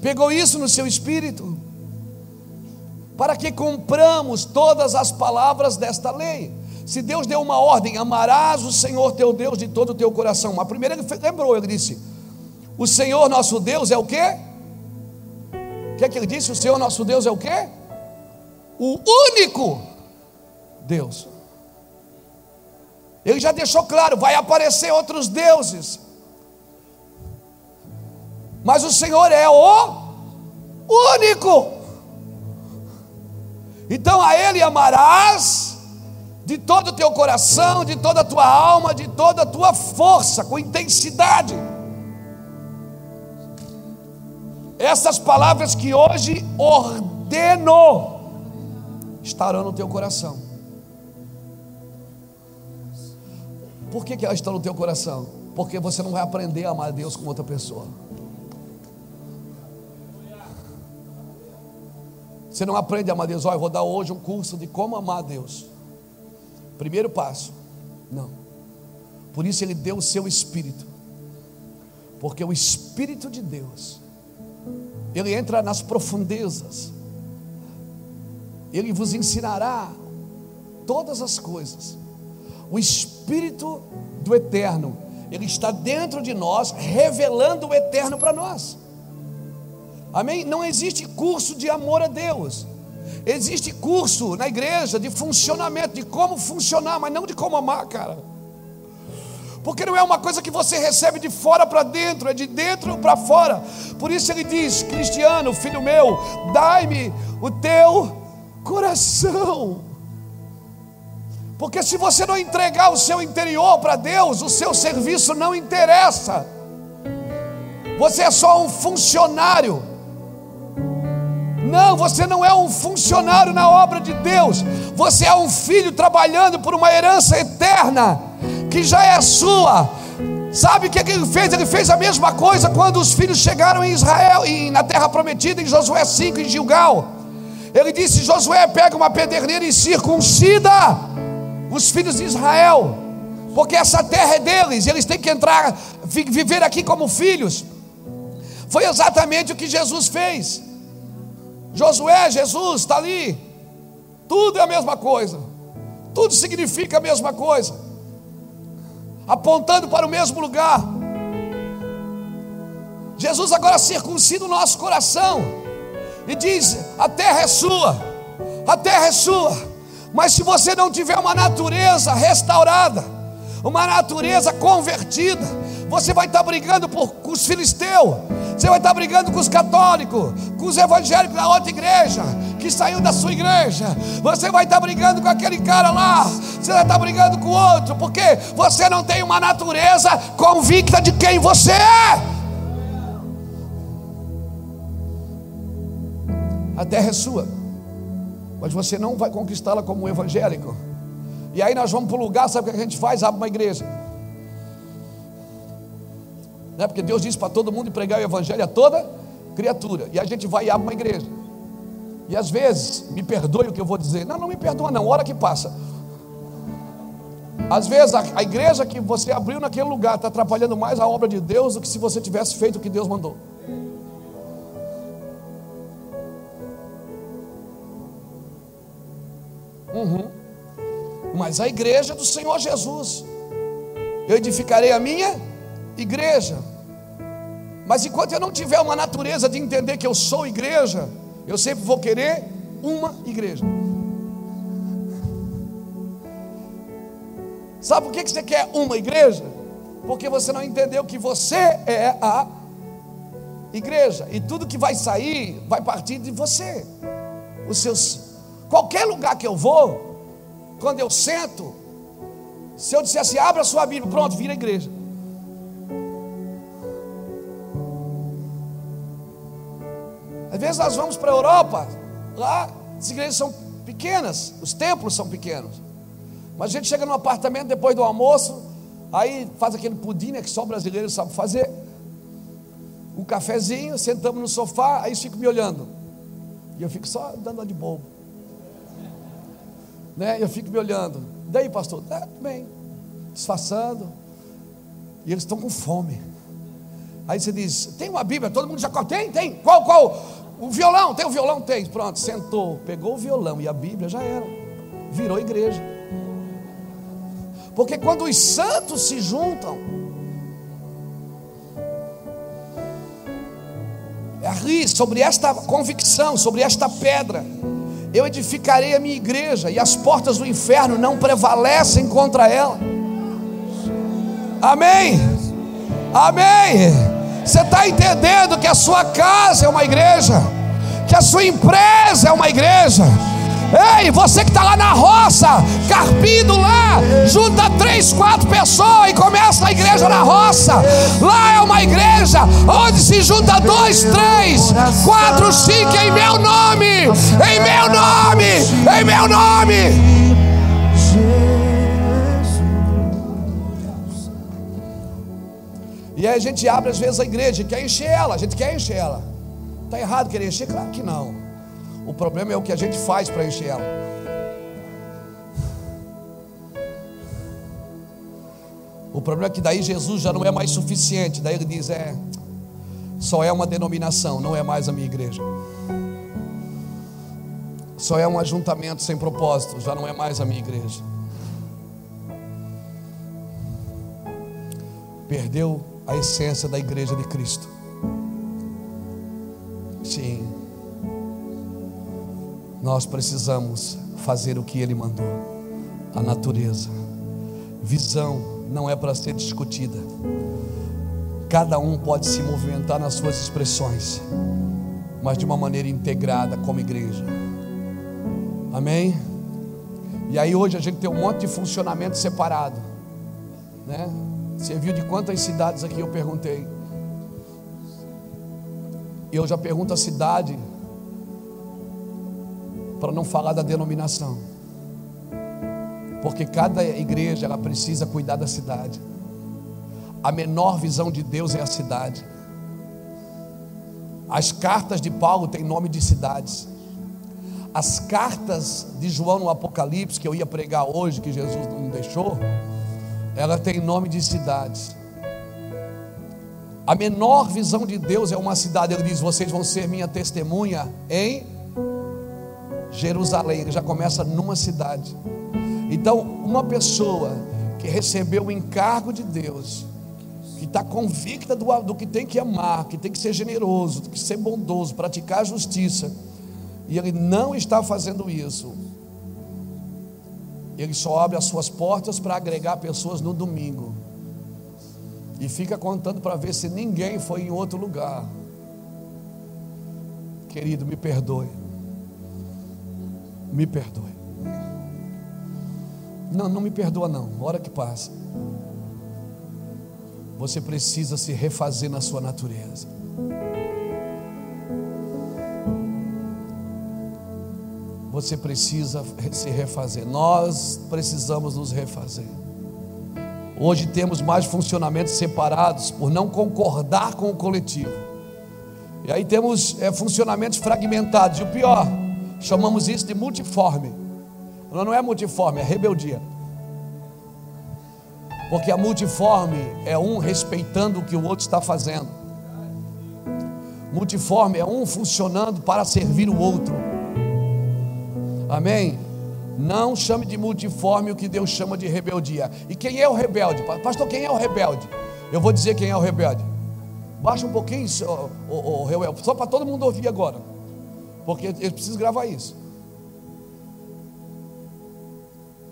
Pegou isso no seu espírito? Para que cumpramos todas as palavras desta lei. Se Deus deu uma ordem, amarás o Senhor teu Deus de todo o teu coração. A primeira ele lembrou, ele disse: O Senhor nosso Deus é o quê? Que é que ele disse? O Senhor nosso Deus é o quê? O único Deus. Ele já deixou claro: vai aparecer outros deuses. Mas o Senhor é o único. Então a Ele amarás de todo o teu coração, de toda a tua alma, de toda a tua força, com intensidade. Essas palavras que hoje ordeno estarão no teu coração. Por que, que elas estão no teu coração? Porque você não vai aprender a amar Deus com outra pessoa. Você não aprende a amar Deus. Olha, eu vou dar hoje um curso de como amar Deus. Primeiro passo. Não. Por isso ele deu o seu espírito. Porque o espírito de Deus ele entra nas profundezas. Ele vos ensinará todas as coisas. O espírito do eterno, ele está dentro de nós, revelando o eterno para nós. Amém? Não existe curso de amor a Deus. Existe curso na igreja de funcionamento, de como funcionar, mas não de como amar, cara. Porque não é uma coisa que você recebe de fora para dentro, é de dentro para fora. Por isso ele diz: Cristiano, filho meu, dai-me o teu coração. Porque se você não entregar o seu interior para Deus, o seu serviço não interessa. Você é só um funcionário. Não, você não é um funcionário na obra de Deus. Você é um filho trabalhando por uma herança eterna que já é sua. Sabe o que ele fez? Ele fez a mesma coisa quando os filhos chegaram em Israel, e na terra prometida, em Josué 5, em Gilgal. Ele disse: Josué, pega uma pederneira e circuncida os filhos de Israel, porque essa terra é deles, eles têm que entrar, viver aqui como filhos. Foi exatamente o que Jesus fez. Josué, Jesus está ali. Tudo é a mesma coisa. Tudo significa a mesma coisa. Apontando para o mesmo lugar. Jesus agora circuncida o nosso coração e diz: a terra é sua, a terra é sua. Mas se você não tiver uma natureza restaurada, uma natureza convertida, você vai estar brigando por, com os filisteus, você vai estar brigando com os católicos, com os evangélicos da outra igreja, que saiu da sua igreja. Você vai estar brigando com aquele cara lá, você vai estar brigando com o outro, porque você não tem uma natureza convicta de quem você é. A terra é sua, mas você não vai conquistá-la como um evangélico. E aí nós vamos para o lugar, sabe o que a gente faz? Abre uma igreja né? porque Deus disse para todo mundo pregar o evangelho a toda criatura, e a gente vai e abre uma igreja. E às vezes, me perdoe o que eu vou dizer, não, não me perdoa, não, hora que passa. Às vezes a, a igreja que você abriu naquele lugar está atrapalhando mais a obra de Deus do que se você tivesse feito o que Deus mandou. Uhum. Mas a igreja do Senhor Jesus, eu edificarei a minha igreja. Mas enquanto eu não tiver uma natureza de entender que eu sou igreja, eu sempre vou querer uma igreja. Sabe por que você quer uma igreja? Porque você não entendeu que você é a igreja. E tudo que vai sair vai partir de você. Os seus. Qualquer lugar que eu vou, quando eu sento, se eu disser assim, abra sua Bíblia, pronto, vira igreja. Vezes nós vamos para a Europa, lá as igrejas são pequenas, os templos são pequenos. Mas a gente chega no apartamento depois do almoço, aí faz aquele pudim né, que só brasileiro sabe fazer. Um cafezinho, sentamos no sofá, aí fico me olhando. E eu fico só dando de bobo. Né? Eu fico me olhando. Daí, pastor, tá bem, disfarçando. E eles estão com fome. Aí você diz: tem uma Bíblia, todo mundo já tem? Tem. Qual, qual? O violão, tem o violão? Tem. Pronto, sentou, pegou o violão e a Bíblia já era. Virou igreja. Porque quando os santos se juntam, é sobre esta convicção, sobre esta pedra, eu edificarei a minha igreja e as portas do inferno não prevalecem contra ela. Amém. Amém. Você está entendendo que a sua casa é uma igreja, que a sua empresa é uma igreja. Ei, você que está lá na roça, carpindo lá, junta três, quatro pessoas e começa a igreja na roça. Lá é uma igreja onde se junta dois, três, quatro, cinco em meu nome, em meu nome, em meu nome. E aí a gente abre às vezes a igreja, quer encher ela, a gente quer encher ela. Está errado querer encher? Claro que não. O problema é o que a gente faz para encher ela. O problema é que daí Jesus já não é mais suficiente. Daí ele diz: é, só é uma denominação, não é mais a minha igreja. Só é um ajuntamento sem propósito, já não é mais a minha igreja. Perdeu a essência da igreja de Cristo. Sim, nós precisamos fazer o que Ele mandou, a natureza. Visão não é para ser discutida. Cada um pode se movimentar nas suas expressões, mas de uma maneira integrada como igreja. Amém? E aí hoje a gente tem um monte de funcionamento separado, né? Você viu de quantas cidades aqui eu perguntei? E eu já pergunto a cidade para não falar da denominação. Porque cada igreja ela precisa cuidar da cidade. A menor visão de Deus é a cidade. As cartas de Paulo têm nome de cidades. As cartas de João no Apocalipse, que eu ia pregar hoje, que Jesus não deixou, ela tem nome de cidades. A menor visão de Deus é uma cidade. Ele diz: Vocês vão ser minha testemunha em Jerusalém. Ele já começa numa cidade. Então, uma pessoa que recebeu o encargo de Deus, que está convicta do, do que tem que amar, que tem que ser generoso, que ser bondoso, praticar a justiça, e ele não está fazendo isso, ele só abre as suas portas para agregar pessoas no domingo. E fica contando para ver se ninguém foi em outro lugar. Querido, me perdoe. Me perdoe. Não, não me perdoa não. Hora que passa. Você precisa se refazer na sua natureza. Você precisa se refazer. Nós precisamos nos refazer. Hoje temos mais funcionamentos separados por não concordar com o coletivo. E aí temos é, funcionamentos fragmentados. E o pior, chamamos isso de multiforme. Não, não é multiforme, é rebeldia. Porque a multiforme é um respeitando o que o outro está fazendo. Multiforme é um funcionando para servir o outro. Amém? Não chame de multiforme o que Deus chama de rebeldia. E quem é o rebelde? Pastor, quem é o rebelde? Eu vou dizer quem é o rebelde. Baixa um pouquinho, o, o, o Reuel, só para todo mundo ouvir agora. Porque eu preciso gravar isso.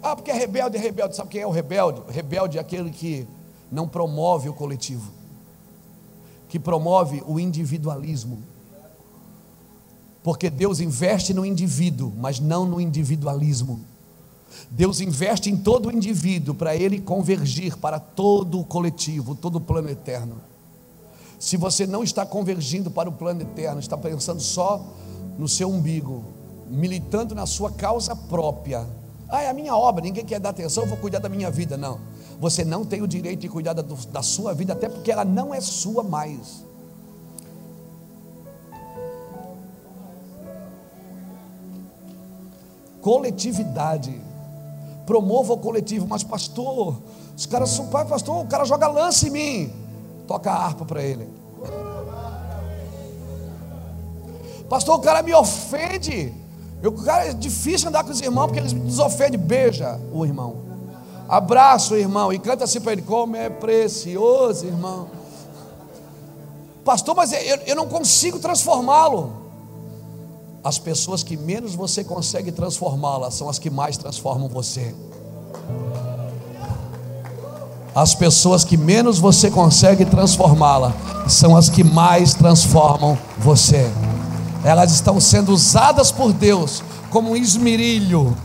Ah, porque é rebelde, é rebelde. Sabe quem é o rebelde? Rebelde é aquele que não promove o coletivo, que promove o individualismo. Porque Deus investe no indivíduo, mas não no individualismo. Deus investe em todo o indivíduo para ele convergir para todo o coletivo, todo o plano eterno. Se você não está convergindo para o plano eterno, está pensando só no seu umbigo, militando na sua causa própria. Ah, é a minha obra, ninguém quer dar atenção, eu vou cuidar da minha vida. Não. Você não tem o direito de cuidar da, da sua vida, até porque ela não é sua mais. Coletividade. Promova o coletivo, mas pastor, os caras são pai, pastor, o cara joga lance em mim. Toca a harpa para ele. Pastor, o cara me ofende. O cara é difícil andar com os irmãos porque eles me desofendem. Beija o irmão. Abraça o irmão e canta assim para ele: Como é precioso, irmão. Pastor, mas eu, eu não consigo transformá-lo. As pessoas que menos você consegue transformá-las são as que mais transformam você. As pessoas que menos você consegue transformá-la são as que mais transformam você. Elas estão sendo usadas por Deus como um esmerilho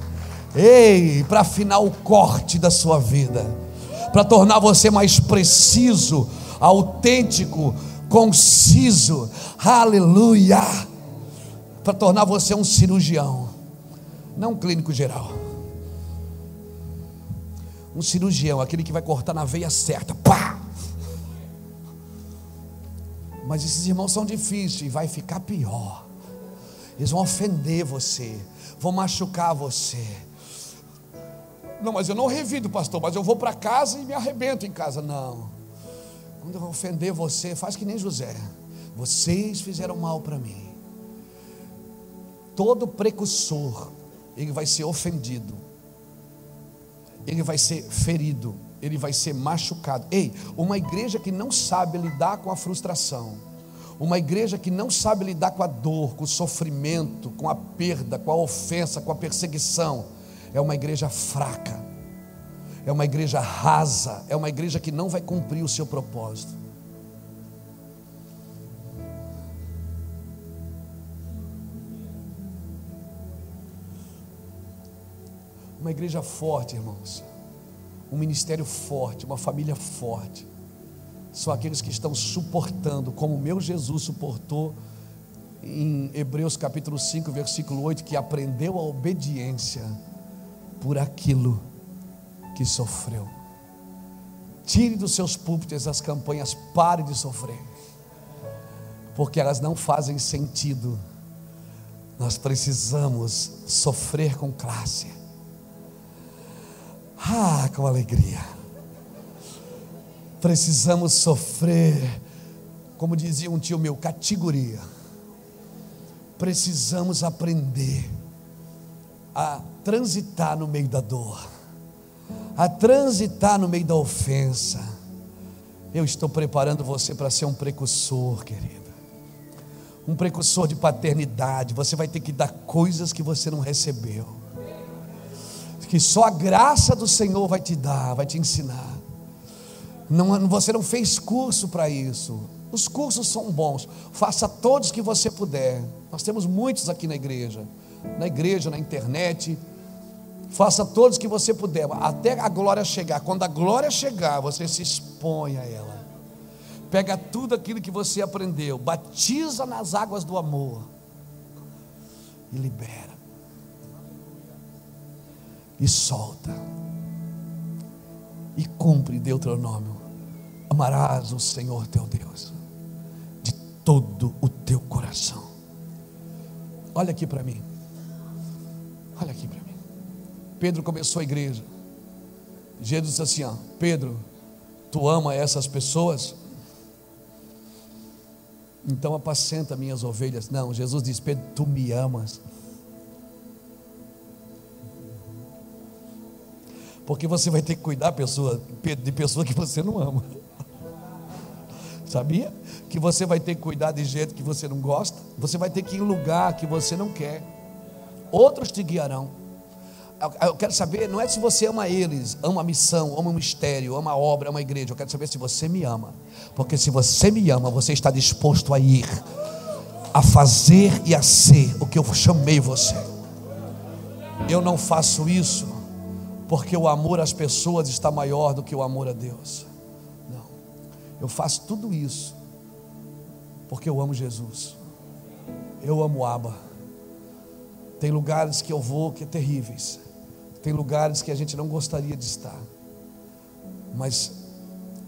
Ei, para afinar o corte da sua vida, para tornar você mais preciso, autêntico, conciso, aleluia, para tornar você um cirurgião, não um clínico geral, um cirurgião, aquele que vai cortar na veia certa, pá. Mas esses irmãos são difíceis e vai ficar pior. Eles vão ofender você, vão machucar você não, mas eu não revido, pastor, mas eu vou para casa e me arrebento em casa. Não. Quando eu ofender você, faz que nem José. Vocês fizeram mal para mim. Todo precursor, ele vai ser ofendido. Ele vai ser ferido, ele vai ser machucado. Ei, uma igreja que não sabe lidar com a frustração, uma igreja que não sabe lidar com a dor, com o sofrimento, com a perda, com a ofensa, com a perseguição, é uma igreja fraca, é uma igreja rasa, é uma igreja que não vai cumprir o seu propósito. Uma igreja forte, irmãos, um ministério forte, uma família forte, são aqueles que estão suportando, como o meu Jesus suportou em Hebreus capítulo 5, versículo 8, que aprendeu a obediência por aquilo que sofreu. Tire dos seus púlpitos as campanhas, pare de sofrer, porque elas não fazem sentido. Nós precisamos sofrer com classe. Ah, com alegria. Precisamos sofrer, como dizia um tio meu, categoria. Precisamos aprender a transitar no meio da dor, a transitar no meio da ofensa. Eu estou preparando você para ser um precursor, querida. Um precursor de paternidade. Você vai ter que dar coisas que você não recebeu. Que só a graça do Senhor vai te dar, vai te ensinar. Não, você não fez curso para isso. Os cursos são bons. Faça todos que você puder. Nós temos muitos aqui na igreja na igreja, na internet. Faça todos que você puder, até a glória chegar. Quando a glória chegar, você se expõe a ela. Pega tudo aquilo que você aprendeu, batiza nas águas do amor e libera. E solta. E cumpre Deuteronômio. Amarás o Senhor teu Deus de todo o teu coração. Olha aqui para mim. Olha aqui para mim. Pedro começou a igreja. Jesus disse assim: ó, Pedro, tu ama essas pessoas? Então apacenta minhas ovelhas. Não, Jesus disse: Pedro, tu me amas. Porque você vai ter que cuidar pessoa, de pessoa que você não ama. Sabia? Que você vai ter que cuidar de jeito que você não gosta, você vai ter que ir em lugar que você não quer. Outros te guiarão. Eu quero saber, não é se você ama eles, ama a missão, ama o mistério, ama a obra, ama a igreja. Eu quero saber se você me ama. Porque se você me ama, você está disposto a ir, a fazer e a ser o que eu chamei você. Eu não faço isso porque o amor às pessoas está maior do que o amor a Deus. Não. Eu faço tudo isso porque eu amo Jesus. Eu amo Abba. Tem lugares que eu vou que é terríveis. Tem lugares que a gente não gostaria de estar. Mas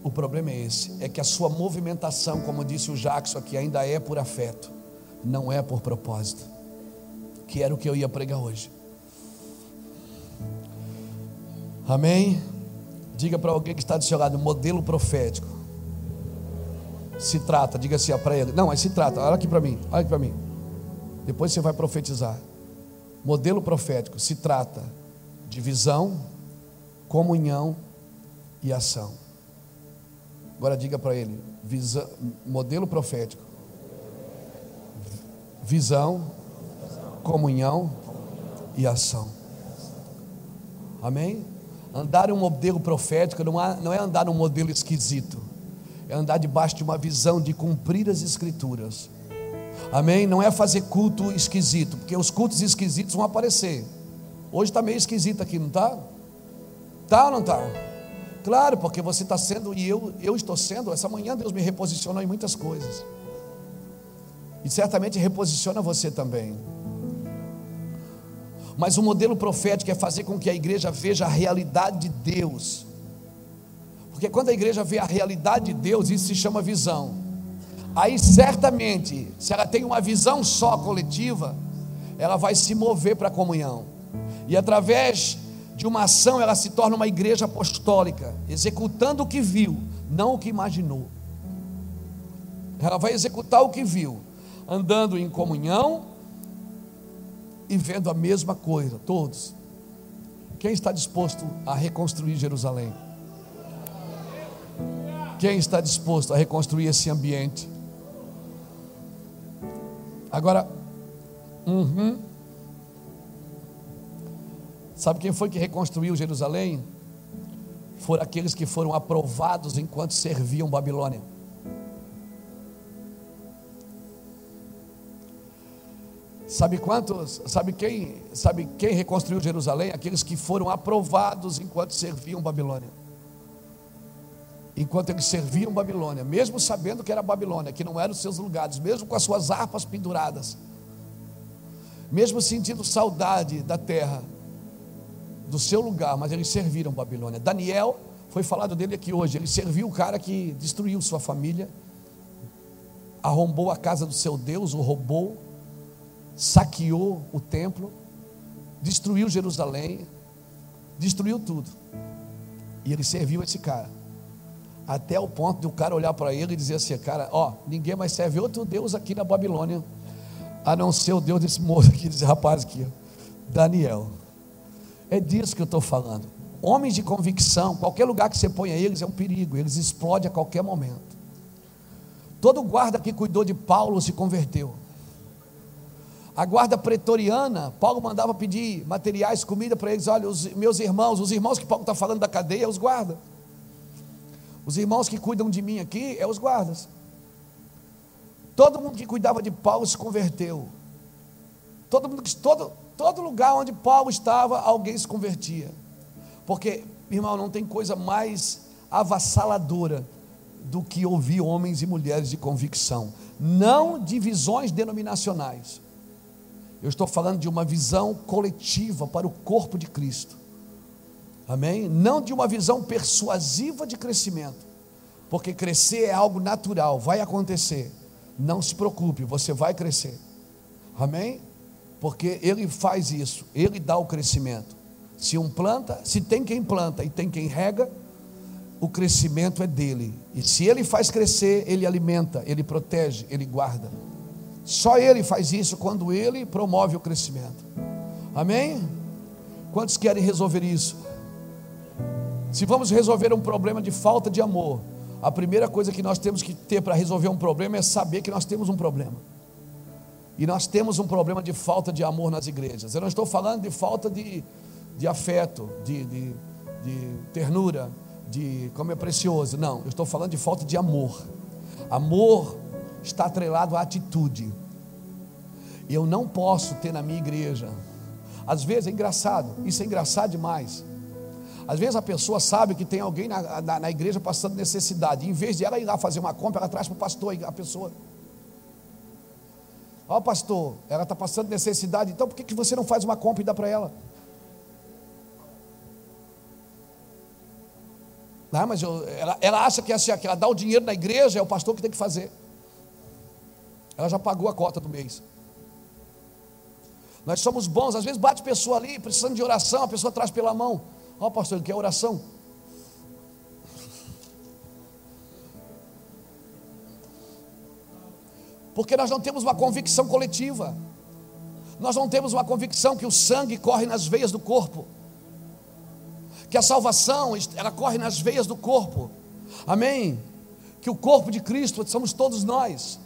o problema é esse, é que a sua movimentação, como disse o Jackson aqui, ainda é por afeto, não é por propósito. Que era o que eu ia pregar hoje. Amém? Diga para alguém que está do seu lado, modelo profético. Se trata, diga assim para ele. Não, mas se trata, olha aqui para mim, olha aqui para mim. Depois você vai profetizar. Modelo profético se trata de visão, comunhão e ação. Agora diga para ele, modelo profético. Visão, comunhão e ação. Amém? Andar em um modelo profético não é, é andar num modelo esquisito, é andar debaixo de uma visão de cumprir as escrituras. Amém? Não é fazer culto esquisito, porque os cultos esquisitos vão aparecer. Hoje está meio esquisito aqui, não está? Está ou não está? Claro, porque você está sendo, e eu, eu estou sendo, essa manhã Deus me reposicionou em muitas coisas. E certamente reposiciona você também. Mas o modelo profético é fazer com que a igreja veja a realidade de Deus. Porque quando a igreja vê a realidade de Deus, isso se chama visão. Aí certamente, se ela tem uma visão só coletiva, ela vai se mover para a comunhão. E através de uma ação, ela se torna uma igreja apostólica, executando o que viu, não o que imaginou. Ela vai executar o que viu, andando em comunhão e vendo a mesma coisa, todos. Quem está disposto a reconstruir Jerusalém? Quem está disposto a reconstruir esse ambiente? Agora, uhum. sabe quem foi que reconstruiu Jerusalém? Foram aqueles que foram aprovados enquanto serviam Babilônia. Sabe quantos? Sabe quem? Sabe quem reconstruiu Jerusalém? Aqueles que foram aprovados enquanto serviam Babilônia. Enquanto eles serviam Babilônia, mesmo sabendo que era Babilônia, que não eram os seus lugares, mesmo com as suas harpas penduradas, mesmo sentindo saudade da terra, do seu lugar, mas eles serviram Babilônia. Daniel, foi falado dele aqui hoje, ele serviu o cara que destruiu sua família, arrombou a casa do seu Deus, o roubou, saqueou o templo, destruiu Jerusalém, destruiu tudo. E ele serviu esse cara. Até o ponto de o cara olhar para ele e dizer assim: Cara, ó, ninguém mais serve outro Deus aqui na Babilônia, a não ser o Deus desse moço aqui, desse rapaz aqui, Daniel. É disso que eu estou falando. Homens de convicção, qualquer lugar que você ponha eles é um perigo, eles explodem a qualquer momento. Todo guarda que cuidou de Paulo se converteu. A guarda pretoriana, Paulo mandava pedir materiais, comida para eles. Olha, os meus irmãos, os irmãos que Paulo está falando da cadeia, é os guardas. Os irmãos que cuidam de mim aqui, é os guardas. Todo mundo que cuidava de Paulo se converteu. Todo, mundo, todo, todo lugar onde Paulo estava, alguém se convertia. Porque, irmão, não tem coisa mais avassaladora do que ouvir homens e mulheres de convicção. Não divisões denominacionais eu estou falando de uma visão coletiva para o corpo de Cristo. Amém? Não de uma visão persuasiva de crescimento. Porque crescer é algo natural, vai acontecer. Não se preocupe, você vai crescer. Amém? Porque ele faz isso, ele dá o crescimento. Se um planta, se tem quem planta e tem quem rega, o crescimento é dele. E se ele faz crescer, ele alimenta, ele protege, ele guarda. Só Ele faz isso quando Ele promove o crescimento. Amém? Quantos querem resolver isso? Se vamos resolver um problema de falta de amor, A primeira coisa que nós temos que ter para resolver um problema é saber que nós temos um problema. E nós temos um problema de falta de amor nas igrejas. Eu não estou falando de falta de, de afeto, de, de, de ternura, de como é precioso. Não, eu estou falando de falta de amor. Amor está atrelado à atitude. Eu não posso ter na minha igreja. Às vezes é engraçado, isso é engraçado demais. Às vezes a pessoa sabe que tem alguém na, na, na igreja passando necessidade. Em vez de ela ir lá fazer uma compra, ela traz para o pastor a pessoa. Ó, oh, pastor, ela está passando necessidade, então por que, que você não faz uma compra e dá para ela? Não, mas eu, ela, ela, acha que, assim, que ela dá o dinheiro na igreja, é o pastor que tem que fazer. Ela já pagou a cota do mês. Nós somos bons, às vezes bate pessoa ali, precisando de oração, a pessoa traz pela mão. Ó, oh, pastor, ele quer oração. Porque nós não temos uma convicção coletiva. Nós não temos uma convicção que o sangue corre nas veias do corpo. Que a salvação, ela corre nas veias do corpo. Amém? Que o corpo de Cristo somos todos nós.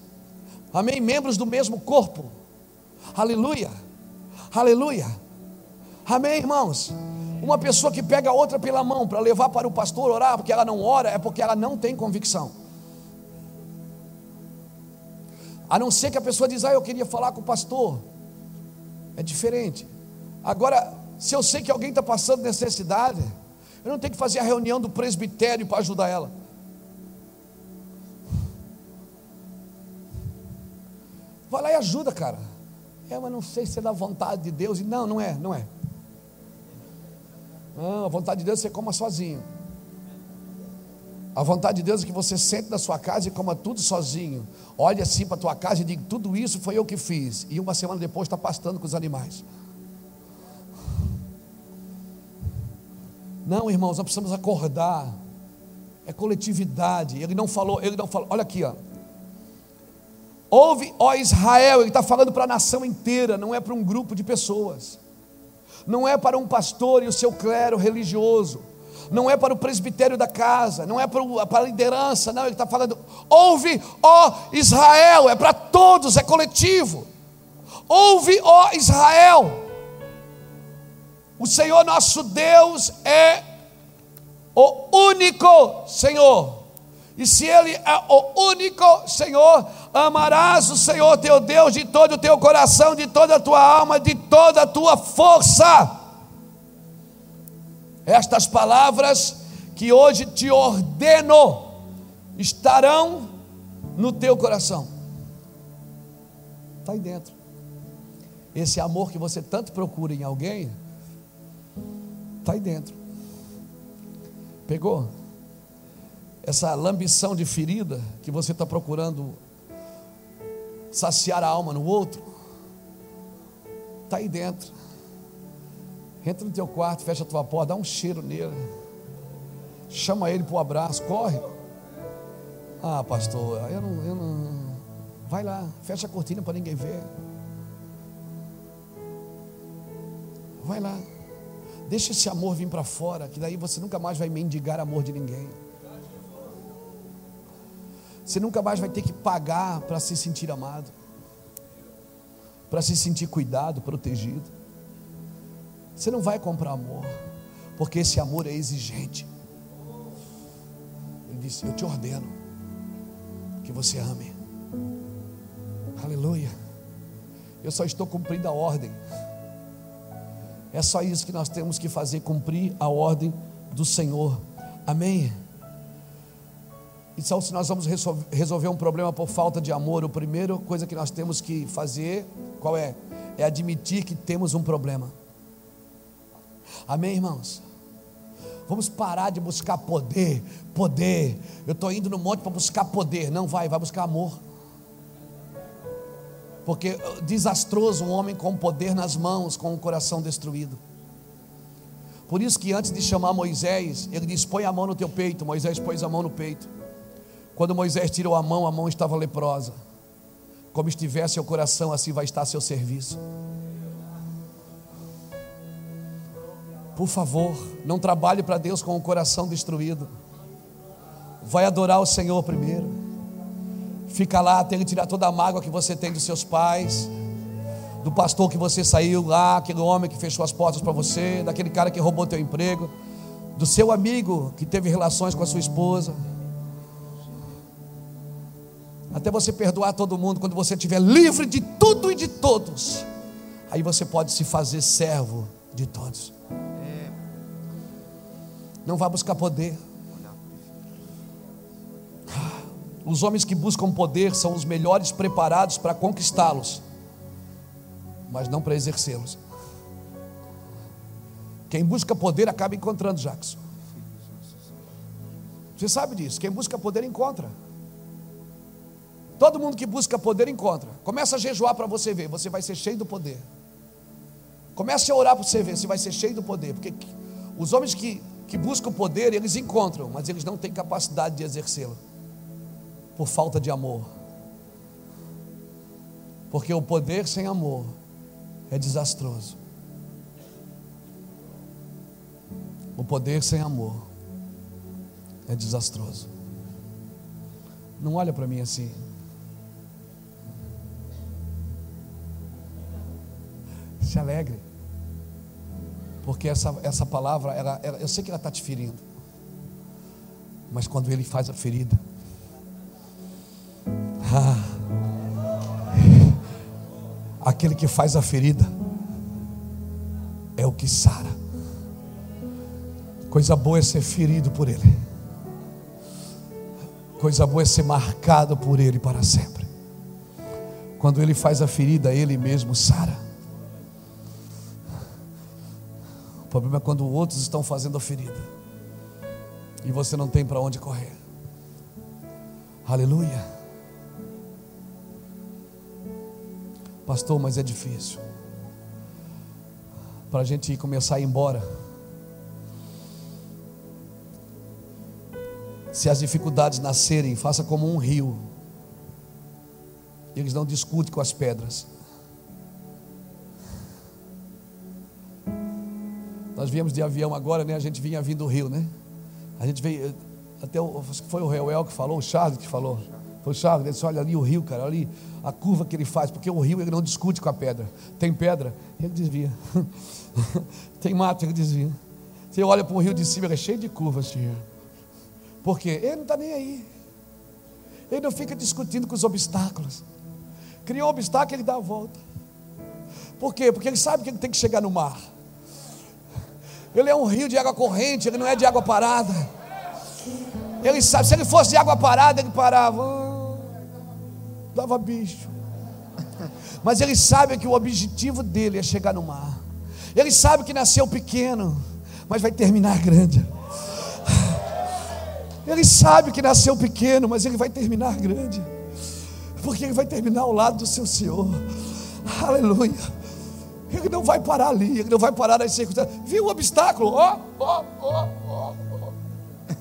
Amém? Membros do mesmo corpo. Aleluia. Aleluia. Amém, irmãos? Uma pessoa que pega outra pela mão para levar para o pastor orar, porque ela não ora, é porque ela não tem convicção. A não ser que a pessoa diz, ah, eu queria falar com o pastor. É diferente. Agora, se eu sei que alguém está passando necessidade, eu não tenho que fazer a reunião do presbitério para ajudar ela. Vai lá e ajuda, cara. É, mas não sei se é da vontade de Deus. Não, não é, não é. Não, a vontade de Deus é que você coma sozinho. A vontade de Deus é que você sente na sua casa e coma tudo sozinho. Olhe assim para a tua casa e diga: tudo isso foi eu que fiz. E uma semana depois está pastando com os animais. Não, irmãos, nós precisamos acordar. É coletividade. Ele não falou, ele não falou. Olha aqui, ó. Ouve, ó Israel, ele está falando para a nação inteira, não é para um grupo de pessoas, não é para um pastor e o seu clero religioso, não é para o presbitério da casa, não é para, a liderança, não, ele está falando, ouve, ó Israel, é para todos, é coletivo. Ouve, ó Israel, o Senhor nosso Deus é o único Senhor, e se Ele é o único Senhor, amarás o Senhor teu Deus de todo o teu coração, de toda a tua alma, de toda a tua força estas palavras que hoje te ordeno estarão no teu coração. Está aí dentro. Esse amor que você tanto procura em alguém, está aí dentro. Pegou? Essa lambição de ferida que você está procurando saciar a alma no outro, está aí dentro. Entra no teu quarto, fecha a tua porta, dá um cheiro nele. Chama ele para o abraço, corre. Ah, pastor, eu não, eu não. Vai lá, fecha a cortina para ninguém ver. Vai lá. Deixa esse amor vir para fora, que daí você nunca mais vai mendigar amor de ninguém. Você nunca mais vai ter que pagar para se sentir amado, para se sentir cuidado, protegido. Você não vai comprar amor, porque esse amor é exigente. Ele disse: Eu te ordeno que você ame. Aleluia. Eu só estou cumprindo a ordem. É só isso que nós temos que fazer, cumprir a ordem do Senhor. Amém. Então, se nós vamos resolver um problema por falta de amor, a primeira coisa que nós temos que fazer, qual é? É admitir que temos um problema. Amém, irmãos? Vamos parar de buscar poder, poder. Eu estou indo no monte para buscar poder. Não vai, vai buscar amor. Porque uh, desastroso um homem com poder nas mãos, com o coração destruído. Por isso que antes de chamar Moisés, ele disse: Põe a mão no teu peito. Moisés pôs a mão no peito. Quando Moisés tirou a mão, a mão estava leprosa. Como estivesse o coração, assim vai estar seu serviço. Por favor, não trabalhe para Deus com o coração destruído. vai adorar o Senhor primeiro. Fica lá, tem que tirar toda a mágoa que você tem dos seus pais, do pastor que você saiu lá, aquele homem que fechou as portas para você, daquele cara que roubou teu emprego, do seu amigo que teve relações com a sua esposa. Até você perdoar todo mundo quando você estiver livre de tudo e de todos. Aí você pode se fazer servo de todos. Não vá buscar poder. Os homens que buscam poder são os melhores preparados para conquistá-los, mas não para exercê-los. Quem busca poder acaba encontrando Jackson. Você sabe disso. Quem busca poder encontra. Todo mundo que busca poder encontra. Começa a jejuar para você ver, você vai ser cheio do poder. Comece a orar para você ver, você vai ser cheio do poder. Porque os homens que que buscam poder, eles encontram, mas eles não têm capacidade de exercê-lo, por falta de amor. Porque o poder sem amor é desastroso. O poder sem amor é desastroso. Não olha para mim assim. Se alegre. Porque essa, essa palavra, ela, ela, eu sei que ela está te ferindo. Mas quando ele faz a ferida, ah, aquele que faz a ferida é o que sara. Coisa boa é ser ferido por ele. Coisa boa é ser marcado por ele para sempre. Quando ele faz a ferida, ele mesmo sara. Problema é quando outros estão fazendo a ferida e você não tem para onde correr. Aleluia. Pastor, mas é difícil. Para a gente começar a ir embora. Se as dificuldades nascerem, faça como um rio. Eles não discutem com as pedras. Nós viemos de avião agora, né? A gente vinha vindo do Rio, né? A gente veio, até o, foi o Reuel que falou, o Charles que falou. Foi o Charles, ele disse, olha ali o rio, cara, ali a curva que ele faz, porque o rio ele não discute com a pedra. Tem pedra, ele desvia. Tem mato, ele desvia. Você olha para o rio de cima, ele é cheio de curvas, senhor. Por quê? Ele não está nem aí. Ele não fica discutindo com os obstáculos. Criou um obstáculo, ele dá a volta. Por quê? Porque ele sabe que ele tem que chegar no mar. Ele é um rio de água corrente, ele não é de água parada. Ele sabe, se ele fosse de água parada, ele parava. Ah, dava bicho. Mas ele sabe que o objetivo dele é chegar no mar. Ele sabe que nasceu pequeno, mas vai terminar grande. Ele sabe que nasceu pequeno, mas ele vai terminar grande. Porque ele vai terminar ao lado do seu Senhor. Aleluia. Ele não vai parar ali, ele não vai parar nas circunstâncias. Viu o obstáculo? Ó, ó, ó, ó.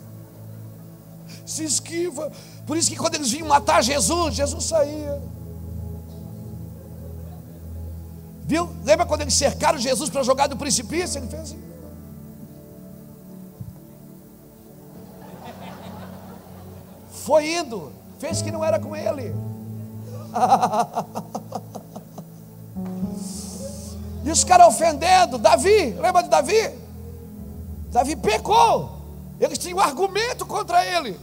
Se esquiva. Por isso que quando eles vinham matar Jesus, Jesus saía. Viu? Lembra quando eles cercaram Jesus para jogar do precipício? Ele fez assim. Foi indo, fez que não era com ele. E os caras ofendendo. Davi, lembra de Davi? Davi pecou. Eles tinham um argumento contra ele.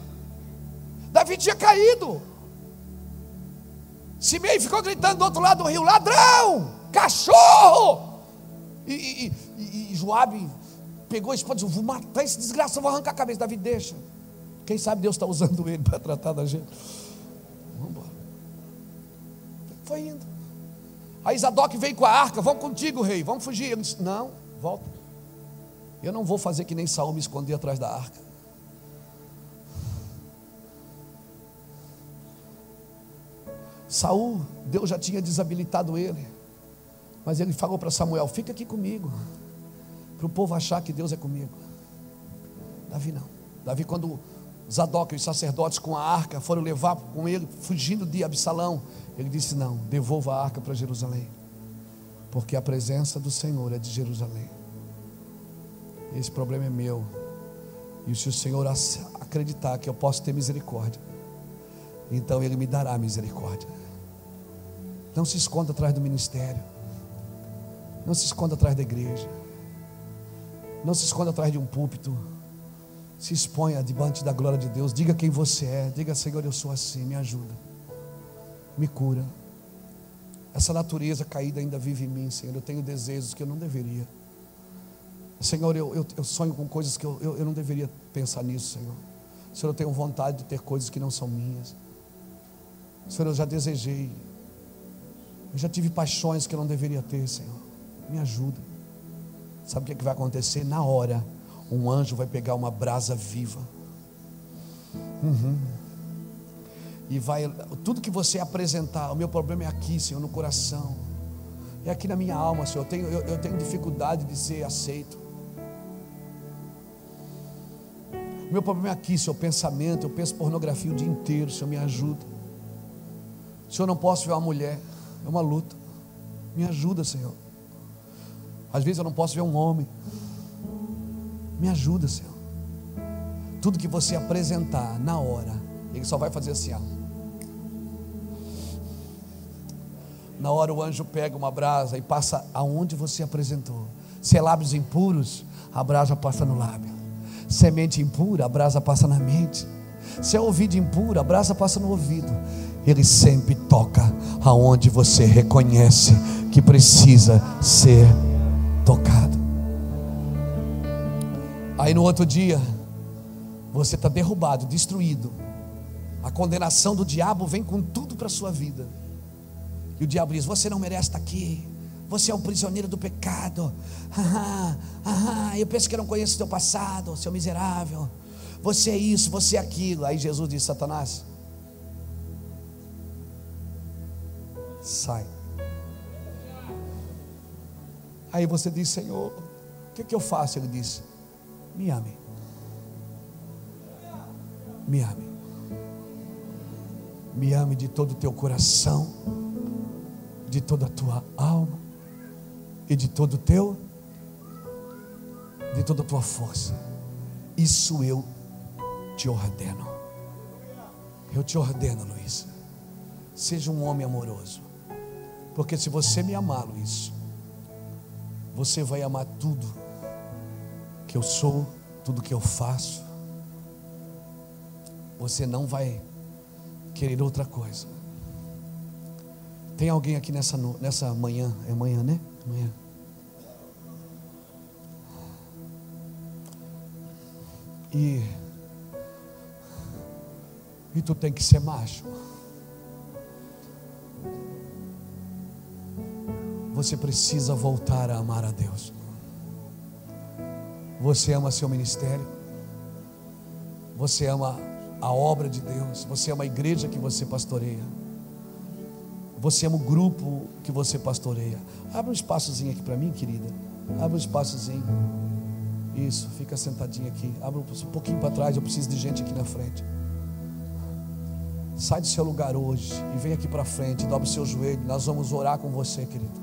Davi tinha caído. Simei ficou gritando do outro lado do rio: ladrão, cachorro. E, e, e, e Joabe pegou a espada e disse: Vou matar esse desgraçado, vou arrancar a cabeça. Davi deixa. Quem sabe Deus está usando ele para tratar da gente. Vamos embora. Foi indo. Aí Zadok veio com a arca, vamos contigo, rei, vamos fugir. Ele disse: Não, volta. Eu não vou fazer que nem Saul me esconder atrás da arca. Saul, Deus já tinha desabilitado ele. Mas ele falou para Samuel: Fica aqui comigo. Para o povo achar que Deus é comigo. Davi não. Davi, quando Zadok e os sacerdotes com a arca foram levar com ele, fugindo de Absalão, ele disse: Não, devolva a arca para Jerusalém, porque a presença do Senhor é de Jerusalém. Esse problema é meu. E se o Senhor acreditar que eu posso ter misericórdia. Então Ele me dará misericórdia. Não se esconda atrás do ministério. Não se esconda atrás da igreja. Não se esconda atrás de um púlpito. Se exponha diante da glória de Deus. Diga quem você é. Diga, Senhor, eu sou assim. Me ajuda. Me cura. Essa natureza caída ainda vive em mim, Senhor. Eu tenho desejos que eu não deveria. Senhor, eu, eu, eu sonho com coisas que eu, eu, eu não deveria pensar nisso, Senhor. Senhor, eu tenho vontade de ter coisas que não são minhas. Senhor, eu já desejei. Eu já tive paixões que eu não deveria ter, Senhor. Me ajuda. Sabe o que, é que vai acontecer? Na hora, um anjo vai pegar uma brasa viva. Uhum. E vai, tudo que você apresentar, o meu problema é aqui, Senhor, no coração. É aqui na minha alma, Senhor. Eu tenho, eu, eu tenho dificuldade de ser aceito. Meu problema é aqui, Senhor, pensamento. Eu penso pornografia o dia inteiro, Senhor, me ajuda. Senhor, não posso ver uma mulher, é uma luta. Me ajuda, Senhor. Às vezes eu não posso ver um homem. Me ajuda, Senhor. Tudo que você apresentar na hora, Ele só vai fazer assim, ó. Na hora o anjo pega uma brasa e passa aonde você apresentou. Se é lábios impuros, a brasa passa no lábio. Semente impura, a brasa passa na mente. Se é ouvido impuro, a brasa passa no ouvido. Ele sempre toca aonde você reconhece que precisa ser tocado. Aí no outro dia, você está derrubado, destruído. A condenação do diabo vem com tudo para a sua vida. E o diabo diz: Você não merece estar aqui. Você é um prisioneiro do pecado. Ah, ah, eu penso que eu não conheço o teu passado, seu miserável. Você é isso, você é aquilo. Aí Jesus diz: Satanás, sai. Aí você diz: Senhor, o que, é que eu faço? Ele diz: Me ame. Me ame. Me ame de todo o teu coração, de toda a tua alma e de todo o teu, de toda a tua força. Isso eu te ordeno. Eu te ordeno, Luiz. Seja um homem amoroso. Porque se você me amar, Luiz, você vai amar tudo que eu sou, tudo que eu faço. Você não vai querer outra coisa. Tem alguém aqui nessa, nessa manhã? É manhã, né? Manhã. E, e tu tem que ser macho. Você precisa voltar a amar a Deus. Você ama seu ministério. Você ama a obra de Deus. Você ama a igreja que você pastoreia. Você ama o grupo que você pastoreia. Abre um espaçozinho aqui para mim, querida. Abre um espaçozinho. Isso, fica sentadinho aqui. Abre um pouquinho para trás, eu preciso de gente aqui na frente. Sai do seu lugar hoje e vem aqui para frente, dobre o seu joelho. Nós vamos orar com você, querido.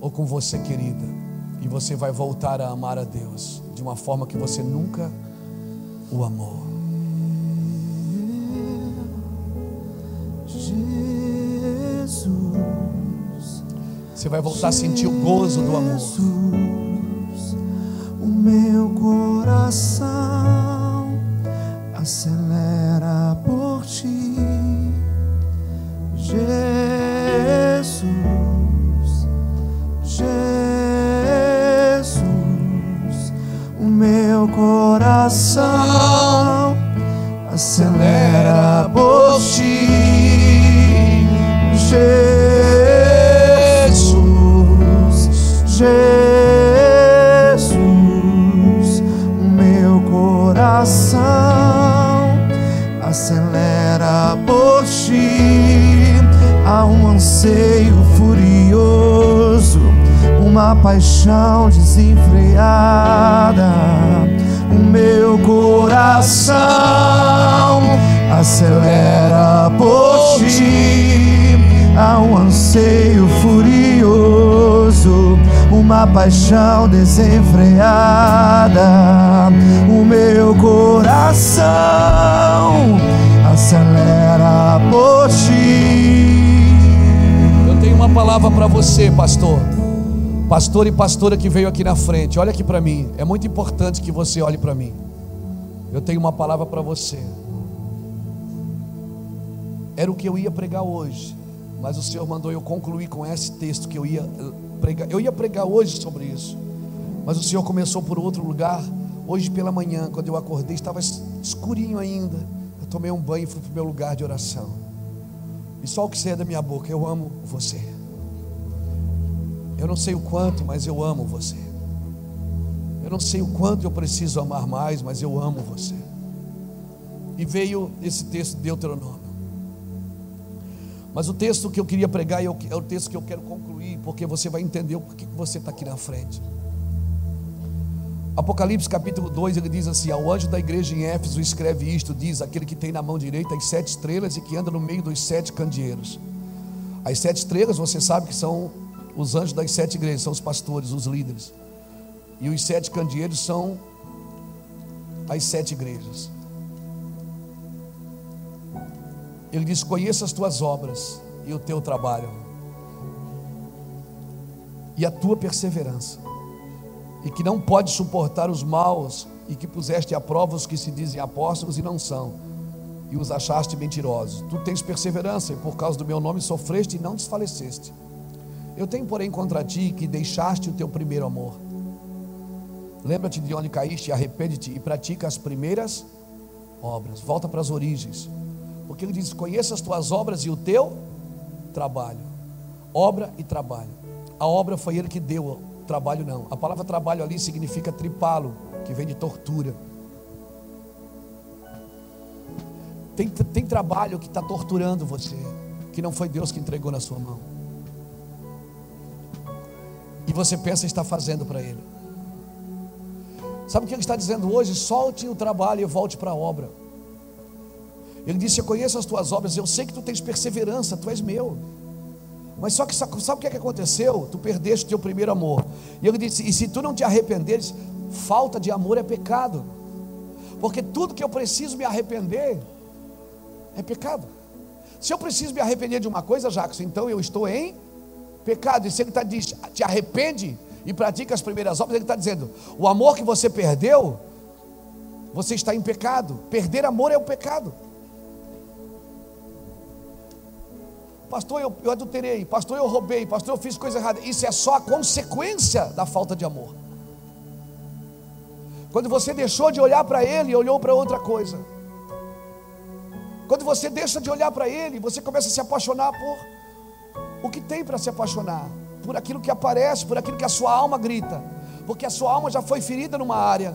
Ou com você, querida. E você vai voltar a amar a Deus de uma forma que você nunca o amou. Você vai voltar a sentir o gozo do amor. O meu coração desenfreada. O meu coração acelera por ti. Eu tenho uma palavra para você, pastor. Pastor e pastora que veio aqui na frente, olha aqui para mim. É muito importante que você olhe para mim. Eu tenho uma palavra para você. Era o que eu ia pregar hoje, mas o Senhor mandou eu concluir com esse texto que eu ia pregar. Eu ia pregar hoje sobre mas o Senhor começou por outro lugar. Hoje pela manhã, quando eu acordei, estava escurinho ainda. Eu tomei um banho e fui para o meu lugar de oração. E só o que sai da minha boca, eu amo você. Eu não sei o quanto, mas eu amo você. Eu não sei o quanto eu preciso amar mais, mas eu amo você. E veio esse texto de Deuteronômio. Mas o texto que eu queria pregar é o texto que eu quero concluir, porque você vai entender o porquê que você está aqui na frente. Apocalipse capítulo 2, ele diz assim: Ao anjo da igreja em Éfeso escreve isto: diz aquele que tem na mão direita as sete estrelas e que anda no meio dos sete candeeiros. As sete estrelas, você sabe que são os anjos das sete igrejas, são os pastores, os líderes. E os sete candeeiros são as sete igrejas. Ele diz: Conheça as tuas obras e o teu trabalho, e a tua perseverança, e que não pode suportar os maus, e que puseste a prova os que se dizem apóstolos e não são, e os achaste mentirosos. Tu tens perseverança, e por causa do meu nome sofreste e não desfaleceste. Eu tenho, porém, contra ti que deixaste o teu primeiro amor. Lembra-te de onde caíste, arrepende-te e pratica as primeiras obras. Volta para as origens. Porque ele diz: Conheça as tuas obras e o teu trabalho. Obra e trabalho. A obra foi ele que deu, trabalho não. A palavra trabalho ali significa tripalo, que vem de tortura. Tem, tem trabalho que está torturando você, que não foi Deus que entregou na sua mão. E você pensa estar fazendo para Ele. Sabe o que Ele está dizendo hoje? Solte o trabalho e volte para a obra. Ele disse: Eu conheço as tuas obras, eu sei que tu tens perseverança, tu és meu. Mas só que sabe o que, é que aconteceu? Tu perdeste o teu primeiro amor. E ele disse: E se tu não te arrependeres, falta de amor é pecado. Porque tudo que eu preciso me arrepender é pecado. Se eu preciso me arrepender de uma coisa, Jacques, então eu estou em pecado. E se ele está diz, te arrepende e pratica as primeiras obras, ele está dizendo: o amor que você perdeu, você está em pecado. Perder amor é o pecado. Pastor, eu, eu adulterei. Pastor, eu roubei. Pastor, eu fiz coisa errada. Isso é só a consequência da falta de amor. Quando você deixou de olhar para Ele e olhou para outra coisa. Quando você deixa de olhar para Ele, você começa a se apaixonar por o que tem para se apaixonar, por aquilo que aparece, por aquilo que a sua alma grita, porque a sua alma já foi ferida numa área.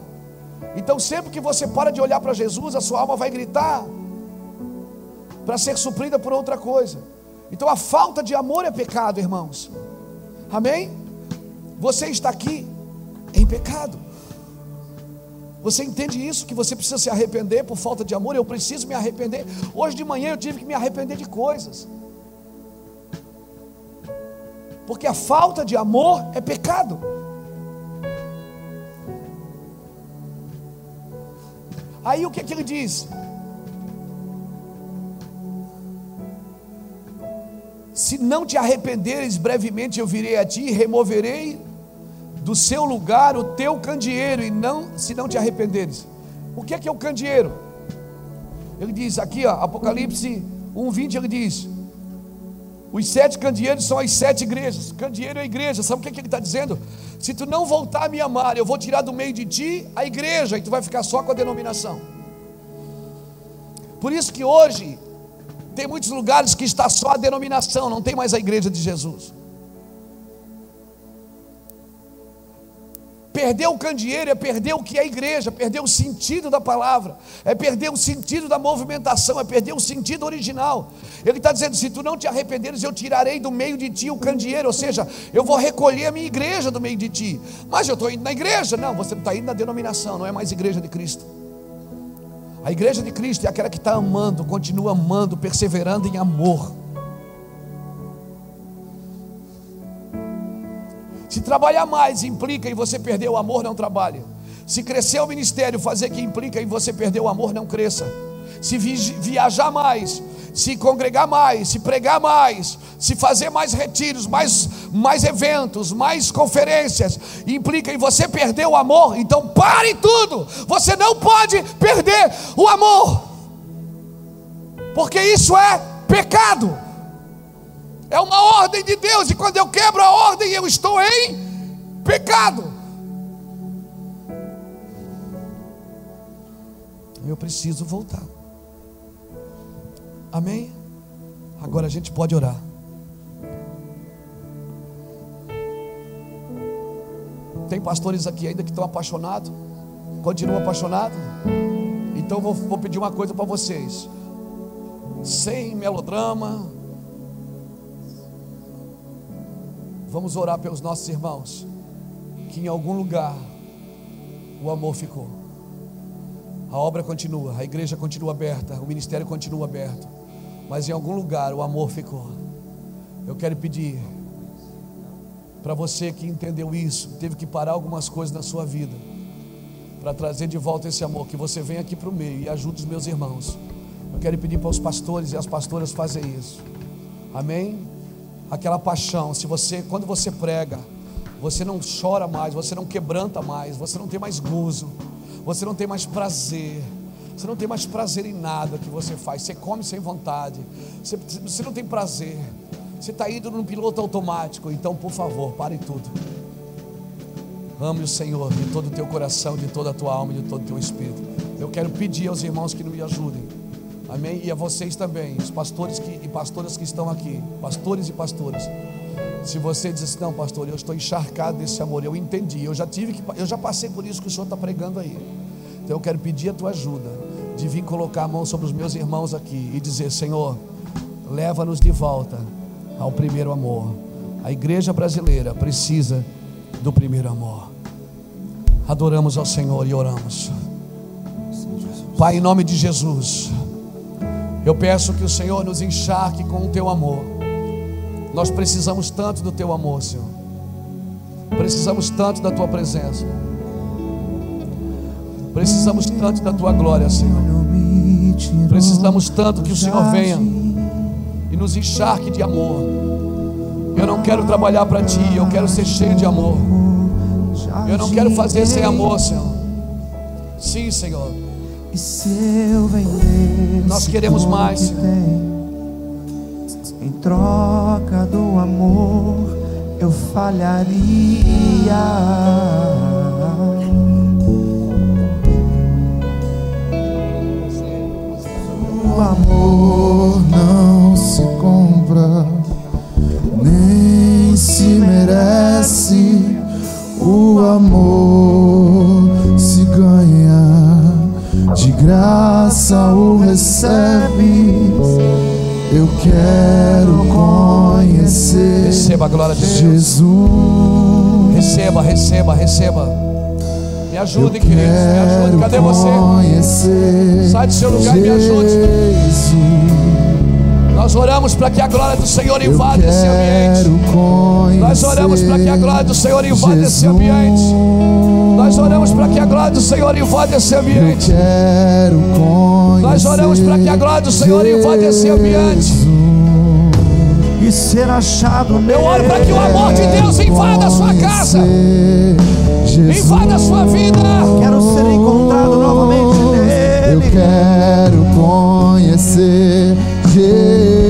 Então, sempre que você para de olhar para Jesus, a sua alma vai gritar para ser suprida por outra coisa. Então a falta de amor é pecado, irmãos. Amém? Você está aqui em pecado. Você entende isso? Que você precisa se arrepender por falta de amor? Eu preciso me arrepender. Hoje de manhã eu tive que me arrepender de coisas. Porque a falta de amor é pecado. Aí o que, é que ele diz? Se não te arrependeres, brevemente eu virei a ti e removerei do seu lugar o teu candeeiro, e não, se não te arrependeres. O que é que é o candeeiro? Ele diz aqui, ó, Apocalipse 1:20, ele diz: os sete candeeiros são as sete igrejas. Candeeiro é a igreja. Sabe o que, é que ele está dizendo? Se tu não voltar a me amar, eu vou tirar do meio de ti a igreja e tu vai ficar só com a denominação. Por isso que hoje tem muitos lugares que está só a denominação, não tem mais a igreja de Jesus. Perder o candeeiro é perder o que é igreja, perder o sentido da palavra, é perder o sentido da movimentação, é perder o sentido original. Ele está dizendo: se tu não te arrependeres, eu tirarei do meio de ti o candeeiro, ou seja, eu vou recolher a minha igreja do meio de ti. Mas eu estou indo na igreja. Não, você não está indo na denominação, não é mais igreja de Cristo. A igreja de Cristo é aquela que está amando, continua amando, perseverando em amor. Se trabalhar mais implica em você perder o amor, não trabalhe. Se crescer o ministério, fazer que implica em você perder o amor, não cresça. Se viajar mais, se congregar mais, se pregar mais, se fazer mais retiros, mais, mais eventos, mais conferências, implica em você perder o amor, então pare tudo. Você não pode perder o amor, porque isso é pecado, é uma ordem de Deus, e quando eu quebro a ordem, eu estou em pecado. Eu preciso voltar. Amém? Agora a gente pode orar. Tem pastores aqui ainda que estão apaixonados, continuam apaixonados. Então vou, vou pedir uma coisa para vocês, sem melodrama. Vamos orar pelos nossos irmãos, que em algum lugar o amor ficou. A obra continua, a igreja continua aberta, o ministério continua aberto mas em algum lugar o amor ficou. Eu quero pedir para você que entendeu isso, teve que parar algumas coisas na sua vida, para trazer de volta esse amor, que você venha aqui para o meio e ajude os meus irmãos. Eu quero pedir para os pastores e as pastoras fazerem isso. Amém? Aquela paixão, se você, quando você prega, você não chora mais, você não quebranta mais, você não tem mais gozo, você não tem mais prazer você não tem mais prazer em nada que você faz. Você come sem vontade. Você, você não tem prazer. Você está indo no piloto automático. Então, por favor, pare tudo. Ame o Senhor de todo o teu coração, de toda a tua alma de todo o teu espírito. Eu quero pedir aos irmãos que me ajudem. Amém? E a vocês também, os pastores que, e pastoras que estão aqui. Pastores e pastoras. Se você diz assim, não, pastor, eu estou encharcado desse amor, eu entendi, eu já tive que, eu já passei por isso que o senhor está pregando aí. Então eu quero pedir a tua ajuda de vir colocar a mão sobre os meus irmãos aqui e dizer: Senhor, leva-nos de volta ao primeiro amor. A igreja brasileira precisa do primeiro amor. Adoramos ao Senhor e oramos. Pai, em nome de Jesus, eu peço que o Senhor nos encharque com o teu amor. Nós precisamos tanto do teu amor, Senhor. Precisamos tanto da tua presença. Precisamos tanto da tua glória, Senhor. Precisamos tanto que o Senhor venha e nos encharque de amor. Eu não quero trabalhar para ti, eu quero ser cheio de amor. Eu não quero fazer sem amor, Senhor. Sim, Senhor. Nós queremos mais, Senhor. Em troca do amor, eu falharia. O amor não compra, nem se merece. O amor se ganha, de graça o recebe. Eu quero conhecer receba a glória de Deus. Jesus. Receba, receba, receba. Me ajude, queridos. Me ajude. Cadê você? Sai do seu lugar e me ajude. Nós oramos para que a glória do Senhor invada esse ambiente. Nós oramos para que a glória do Senhor invada esse ambiente. Nós oramos para que a glória do Senhor invada esse ambiente. Nós oramos para que a glória do Senhor invada esse ambiente. E ser achado Eu oro para que o amor de Deus invada a sua casa. Invada a sua vida. Quero ser encontrado novamente nele. Eu quero conhecer Jesus.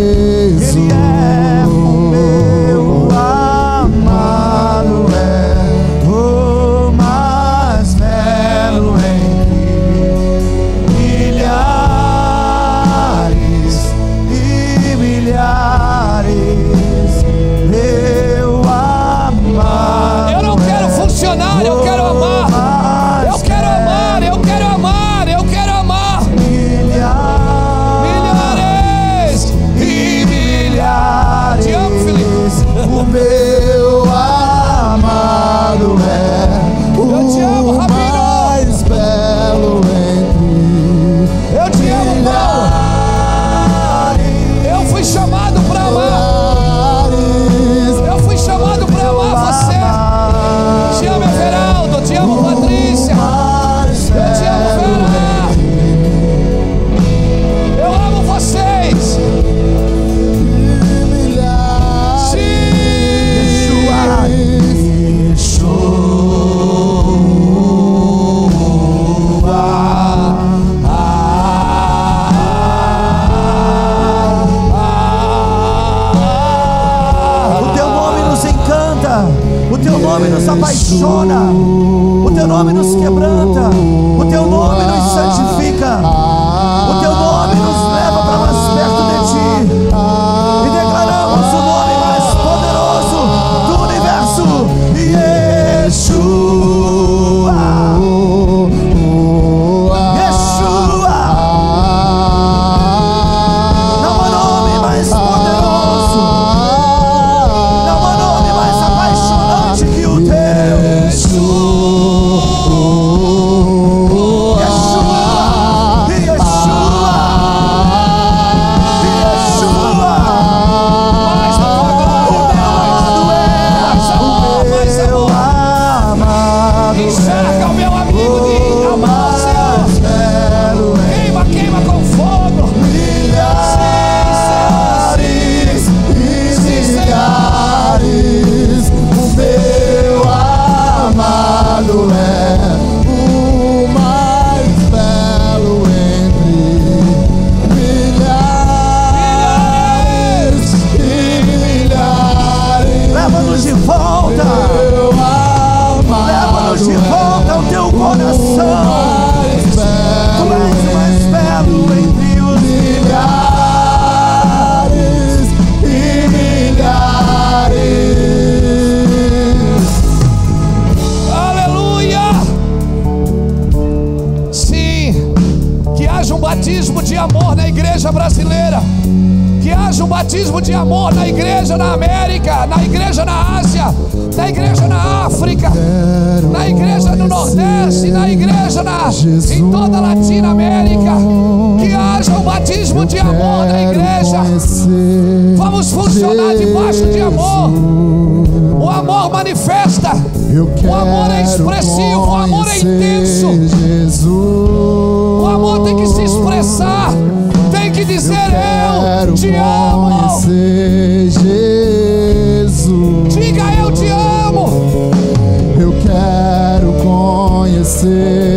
Brasileira. Que haja um batismo de amor na igreja na América, na igreja na Ásia, na igreja na África, na igreja no Nordeste, na igreja na, em toda a Latina América. Que haja um batismo de amor na igreja. Vamos funcionar debaixo de amor. O amor manifesta. O amor é expressivo, o amor é intenso. O amor tem que se expressar, dizer eu Quero te amo. conhecer Jesus. Diga eu te amo. Eu quero conhecer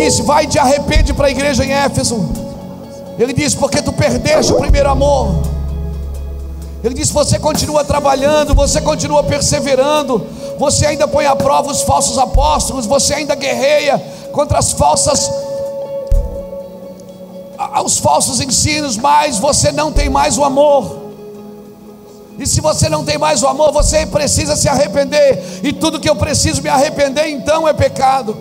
disse: Vai e te arrepende para a igreja em Éfeso. Ele disse: Porque tu perdeste o primeiro amor. Ele disse: Você continua trabalhando, você continua perseverando, você ainda põe à prova os falsos apóstolos, você ainda guerreia contra as falsas. Os falsos ensinos, mas você não tem mais o amor. E se você não tem mais o amor, você precisa se arrepender. E tudo que eu preciso me arrepender, então é pecado.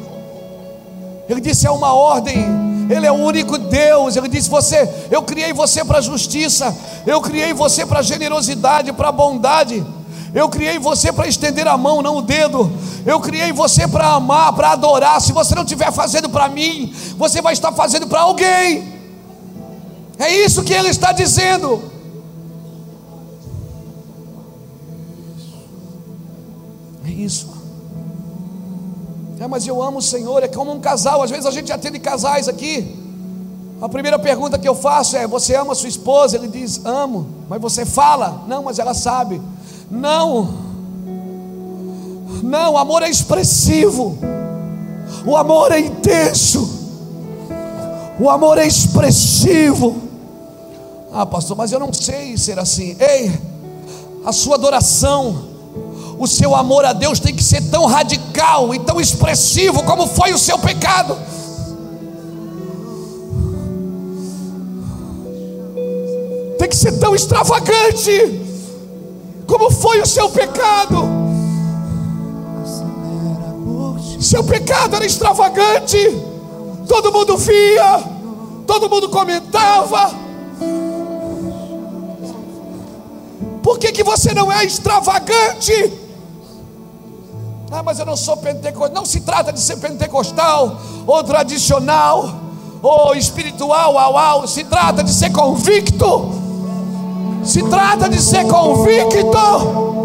Ele disse: é uma ordem. Ele é o único Deus. Ele disse: Você, eu criei você para justiça, eu criei você para generosidade, para bondade. Eu criei você para estender a mão, não o dedo. Eu criei você para amar, para adorar. Se você não estiver fazendo para mim, você vai estar fazendo para alguém. É isso que ele está dizendo. É isso. É, mas eu amo o Senhor, é como um casal. Às vezes a gente atende casais aqui. A primeira pergunta que eu faço é: Você ama sua esposa? Ele diz: Amo. Mas você fala? Não, mas ela sabe. Não. Não, amor é expressivo. O amor é intenso. O amor é expressivo. Ah, pastor, mas eu não sei ser assim. Ei, a sua adoração, o seu amor a Deus tem que ser tão radical e tão expressivo como foi o seu pecado. Tem que ser tão extravagante como foi o seu pecado. Seu pecado era extravagante, todo mundo via, todo mundo comentava. Por que, que você não é extravagante? Ah, mas eu não sou pentecostal. Não se trata de ser pentecostal, ou tradicional, ou espiritual, au, au. Se trata de ser convicto. Se trata de ser convicto.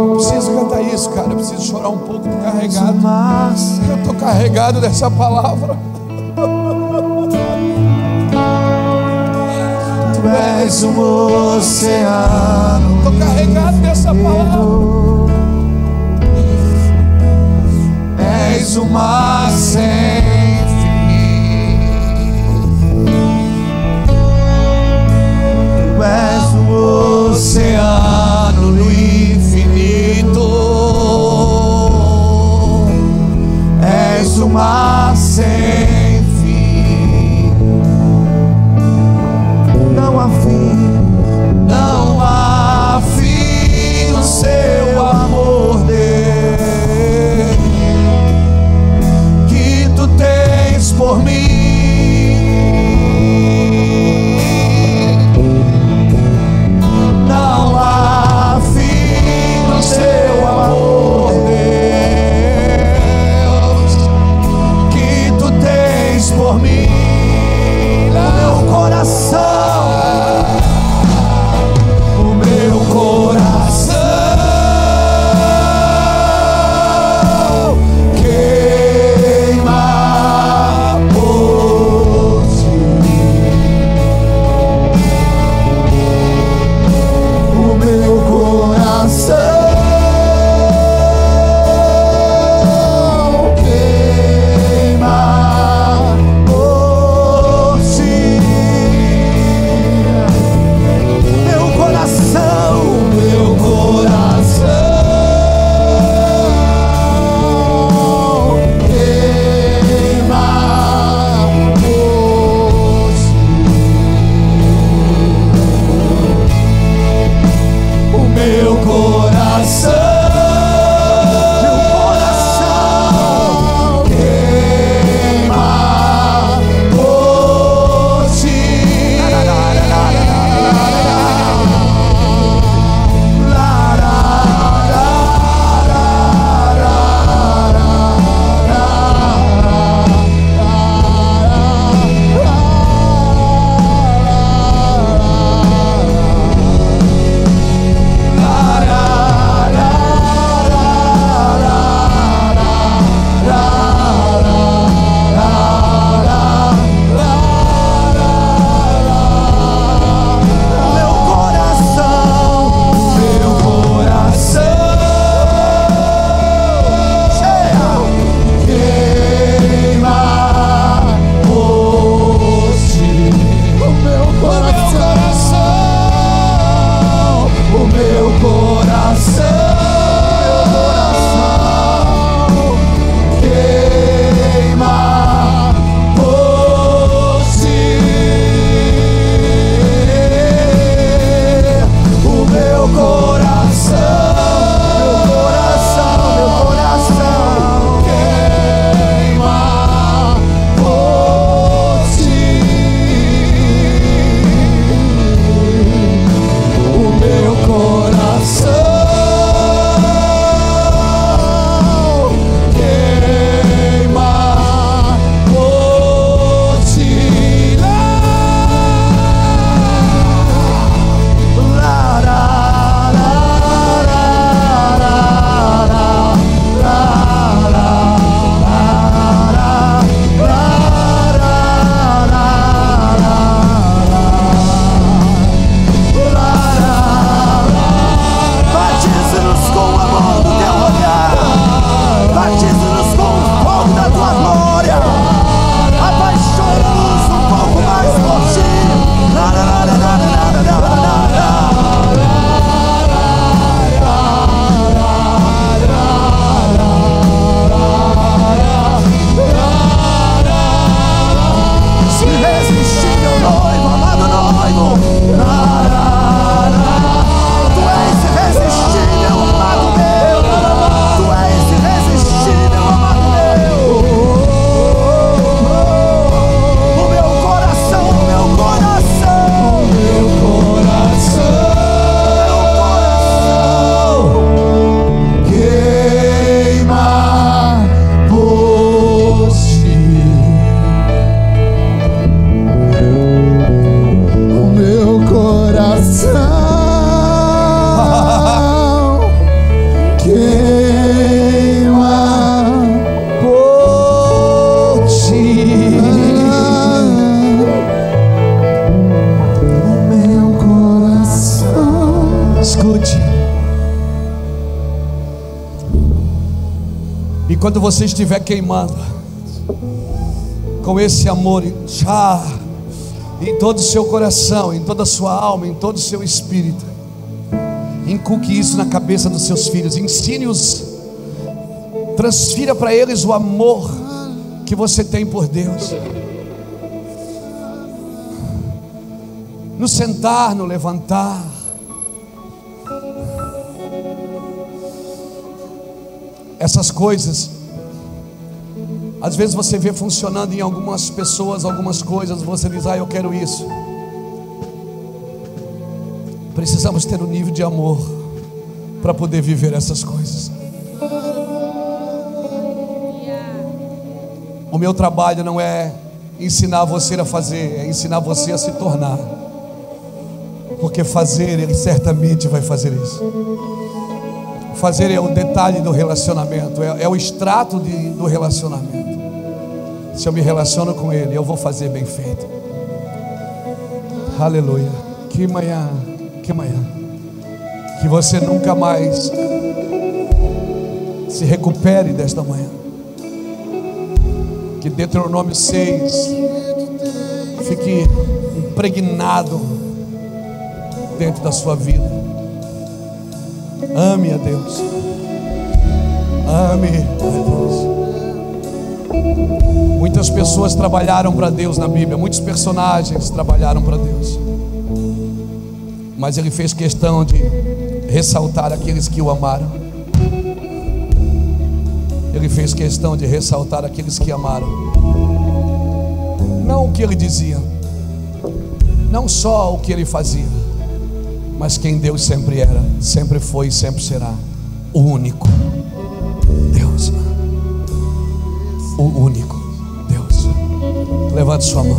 Ah, preciso cantar isso, cara. Eu preciso chorar um pouco, tô carregado. Eu estou carregado dessa palavra. tu és um oceano Estou carregado dessa palavra. És o mar sem fim. Tu és o oceano no És o E quando você estiver queimando, com esse amor, já, em todo o seu coração, em toda a sua alma, em todo o seu espírito, inculque isso na cabeça dos seus filhos, ensine-os, transfira para eles o amor que você tem por Deus. No sentar, no levantar, essas coisas. Às vezes você vê funcionando em algumas pessoas, algumas coisas, você diz, ah, eu quero isso. Precisamos ter um nível de amor para poder viver essas coisas. O meu trabalho não é ensinar você a fazer, é ensinar você a se tornar. Porque fazer, ele certamente vai fazer isso. Fazer é o detalhe do relacionamento, é, é o extrato de, do relacionamento. Se eu me relaciono com Ele, eu vou fazer bem feito. Aleluia. Que manhã, que manhã. Que você nunca mais se recupere desta manhã. Que Deuteronômio 6 fique impregnado dentro da sua vida. Ame a Deus. Ame a Deus. Muitas pessoas trabalharam para Deus na Bíblia, muitos personagens trabalharam para Deus. Mas ele fez questão de ressaltar aqueles que o amaram. Ele fez questão de ressaltar aqueles que amaram. Não o que ele dizia, não só o que ele fazia, mas quem Deus sempre era, sempre foi e sempre será. O único Deus. O único Deus. Levante sua mão.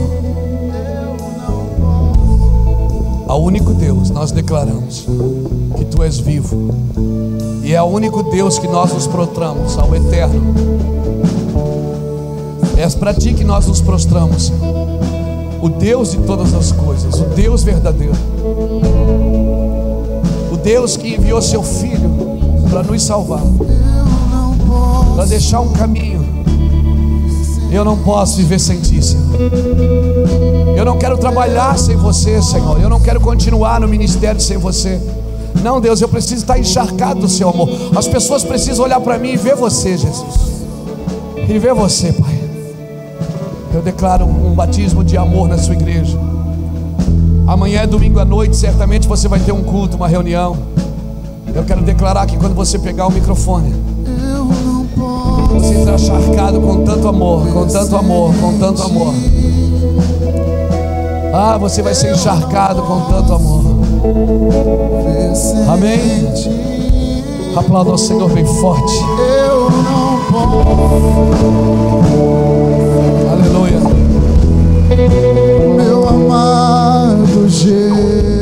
Ao único Deus nós declaramos que tu és vivo. E é ao único Deus que nós nos prostramos, ao eterno. É para ti que nós nos prostramos. O Deus de todas as coisas, o Deus verdadeiro. Deus que enviou seu Filho para nos salvar, para deixar um caminho. Eu não posso viver sem Ti, Senhor. Eu não quero trabalhar sem você, Senhor. Eu não quero continuar no ministério sem você. Não, Deus, eu preciso estar encharcado do Seu amor. As pessoas precisam olhar para mim e ver você, Jesus. E ver você, Pai. Eu declaro um batismo de amor na sua igreja. Amanhã é domingo à noite, certamente você vai ter um culto, uma reunião. Eu quero declarar que quando você pegar o microfone, você será charcado com tanto amor, com tanto amor, com tanto amor. Ah, você vai ser encharcado com tanto amor. Amém? Aplauda o Senhor bem forte. Eu não posso. Yeah.